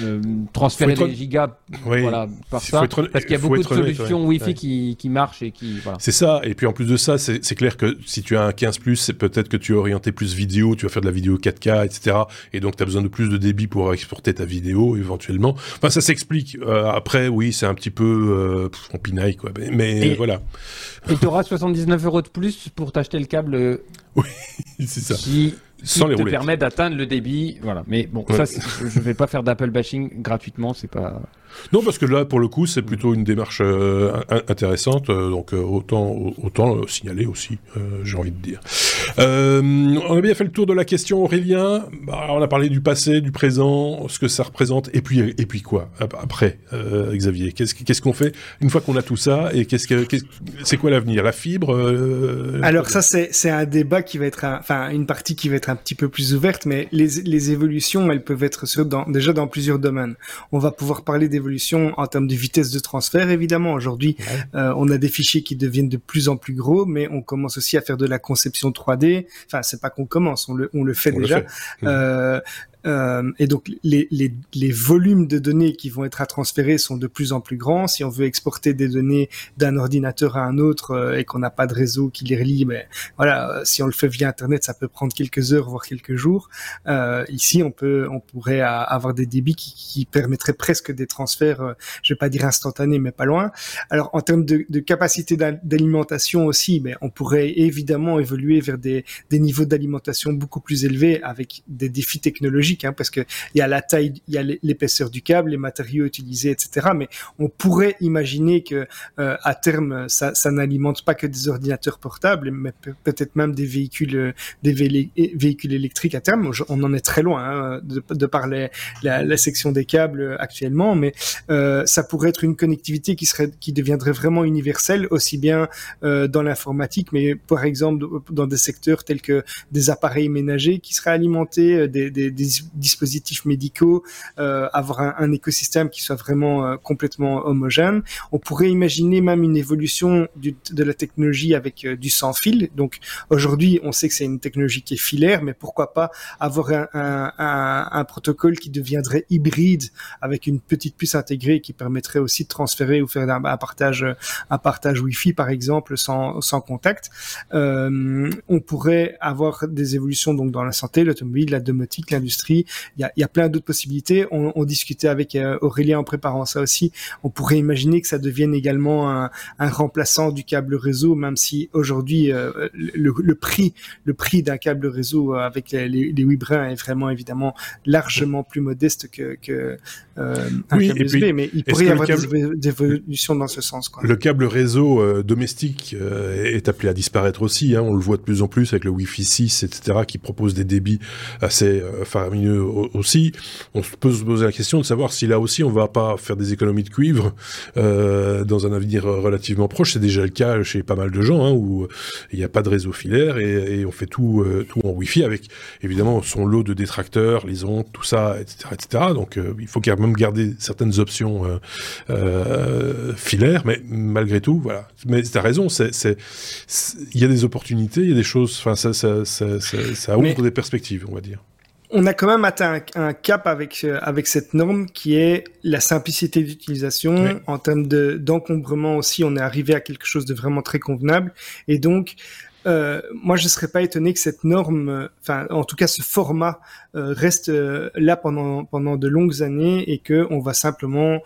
euh, transférer des gigas voilà, par ça. parce qu'il y a beaucoup de solutions Wi-Fi qui, qui, marchent et qui. Voilà. C'est ça. Et puis en plus de ça, c'est clair que si tu as un 15 c'est peut-être que tu es orienté plus vidéo, tu vas faire de la vidéo 4K, etc. Et donc tu as besoin de plus de débit pour exporter ta vidéo éventuellement. Enfin, ça s'explique. Euh, après, oui, c'est un petit peu euh, on pinaille quoi. Mais, voilà. Et tu auras 79 euros de plus pour t'acheter le câble. Oui, c'est ça. Qui sans les te permet d'atteindre le débit. Voilà. Mais bon, ça, je vais pas faire d'Apple bashing gratuitement, c'est pas. Non, parce que là, pour le coup, c'est plutôt une démarche euh, intéressante, euh, donc euh, autant, autant signaler aussi, j'ai envie de dire. on a bien fait le tour de la question, Aurélien. Bah, on a parlé du passé, du présent, ce que ça représente, et puis, et puis quoi après, Xavier? Qu'est-ce qu'on fait une fois qu'on a tout ça Et c'est quoi l'avenir? La fibre Alors ça, c'est un débat qui va être, enfin, une partie qui va être un petit peu plus ouverte, mais les, les évolutions, elles peuvent être sur, déjà dans plusieurs domaines. On va pouvoir parler en termes de vitesse de transfert, évidemment. Aujourd'hui, euh, on a des fichiers qui deviennent de plus en plus gros, mais on commence aussi à faire de la conception 3D. Enfin, c'est pas qu'on commence, on le, on le fait déjà. Euh, euh, et donc les, les, les, volumes de données qui vont être à transférer sont de plus en plus grands. Si on veut exporter des données d'un ordinateur à un autre euh, et qu'on n'a pas de réseau qui les relie, ben voilà, euh, si on le fait via Internet, ça peut prendre quelques heures voire quelques jours. Euh, ici, on peut, on pourrait avoir des débits qui, qui permettraient presque des transferts, je vais pas dire instantanés, mais pas loin. Alors en termes de, de capacité d'alimentation aussi, ben on pourrait évidemment évoluer vers des, des niveaux d'alimentation beaucoup plus élevés avec des défis technologiques Hein, parce que il y a la taille, il y a l'épaisseur du câble, les matériaux utilisés, etc. Mais on pourrait imaginer que euh, à terme, ça, ça n'alimente pas que des ordinateurs portables, mais peut-être même des véhicules, des véhicules électriques à terme. On en est très loin hein, de, de par la, section des câbles actuellement, mais euh, ça pourrait être une connectivité qui serait, qui deviendrait vraiment universelle, aussi bien euh, dans l'informatique, mais par exemple dans des secteurs tels que des appareils ménagers qui seraient alimentés, des, des, des dispositifs médicaux, euh, avoir un, écosystème qui soit vraiment euh, complètement homogène. On pourrait imaginer même une évolution de la technologie avec euh, du sans fil. Donc aujourd'hui, on sait que c'est une technologie qui est filaire, mais pourquoi pas avoir un, protocole qui deviendrait hybride avec une petite puce intégrée qui permettrait aussi de transférer ou faire un, partage, un partage Wi-Fi par exemple sans, contact. On pourrait avoir des évolutions donc dans la santé, l'automobile, la domotique, l'industrie il y a, plein d'autres possibilités. On, discutait avec euh, Aurélien en préparant ça aussi. On pourrait imaginer que ça devienne également un, remplaçant du câble réseau, même si aujourd'hui euh, le, prix, le prix d'un câble réseau euh, avec les, les, est vraiment évidemment largement plus modeste que, que un câble USB. mais il pourrait y avoir des, évolutions dans ce sens. Le câble réseau domestique est appelé à disparaître aussi. Hein. On le voit de plus en plus avec le Wi-Fi 6, etc., qui propose des débits assez aussi, on peut se poser la question de savoir si là aussi on va pas faire des économies de cuivre euh, dans un avenir relativement proche. C'est déjà le cas chez pas mal de gens hein, où il n'y a pas de réseau filaire et, on fait tout, euh, tout en Wi-Fi avec évidemment son lot de détracteurs, les ondes, tout ça, etc., etc. Donc euh, il faut quand même garder certaines options filaires, mais malgré tout, voilà. Mais tu as raison, il y a des opportunités, il y a des choses, enfin ça, ça, ça, ça, ouvre des perspectives, on va dire on a quand même atteint un, cap avec euh, avec cette norme qui est la simplicité d'utilisation en termes de d'encombrement aussi. On est arrivé à quelque chose de vraiment très convenable et donc euh, moi, je ne serais pas étonné que cette norme, enfin, en tout cas, ce format euh, reste là pendant pendant de longues années et que on va simplement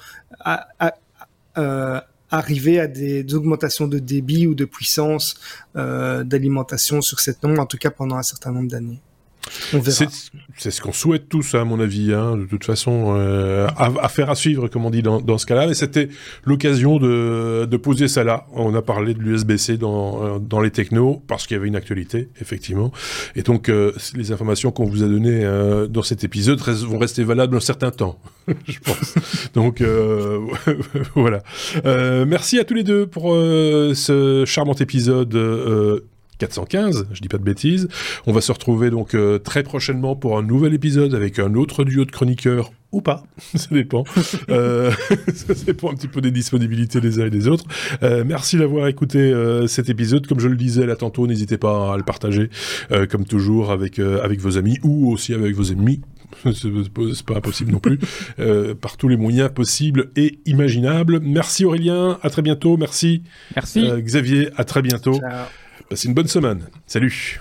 arriver à des, augmentations de débit ou de puissance d'alimentation sur cette norme, en tout cas pendant un certain nombre d'années. C'est ce qu'on souhaite tous, à mon avis. Hein, de toute façon, euh, affaire à suivre, comme on dit dans, ce cas-là. Et c'était l'occasion de, poser ça là. On a parlé de l'USB-C dans, euh, dans les technos parce qu'il y avait une actualité, effectivement. Et donc, euh, les informations qu'on vous a données dans cet épisode vont rester valables un certain temps, je pense. donc, voilà. merci à tous les deux pour ce charmant épisode 415, je dis pas de bêtises. On va se retrouver donc euh, très prochainement pour un nouvel épisode avec un autre duo de chroniqueurs ou pas, ça dépend. euh, ça dépend un petit peu des disponibilités des uns et des autres. Euh, merci d'avoir écouté euh, cet épisode. Comme je le disais là tantôt, n'hésitez pas à le partager, comme toujours, avec, avec vos amis ou aussi avec vos ennemis. C'est pas impossible non plus. par tous les moyens possibles et imaginables. Merci Aurélien, à très bientôt. Merci. Merci. Xavier, à très bientôt. Ciao. Passez une bonne semaine. Salut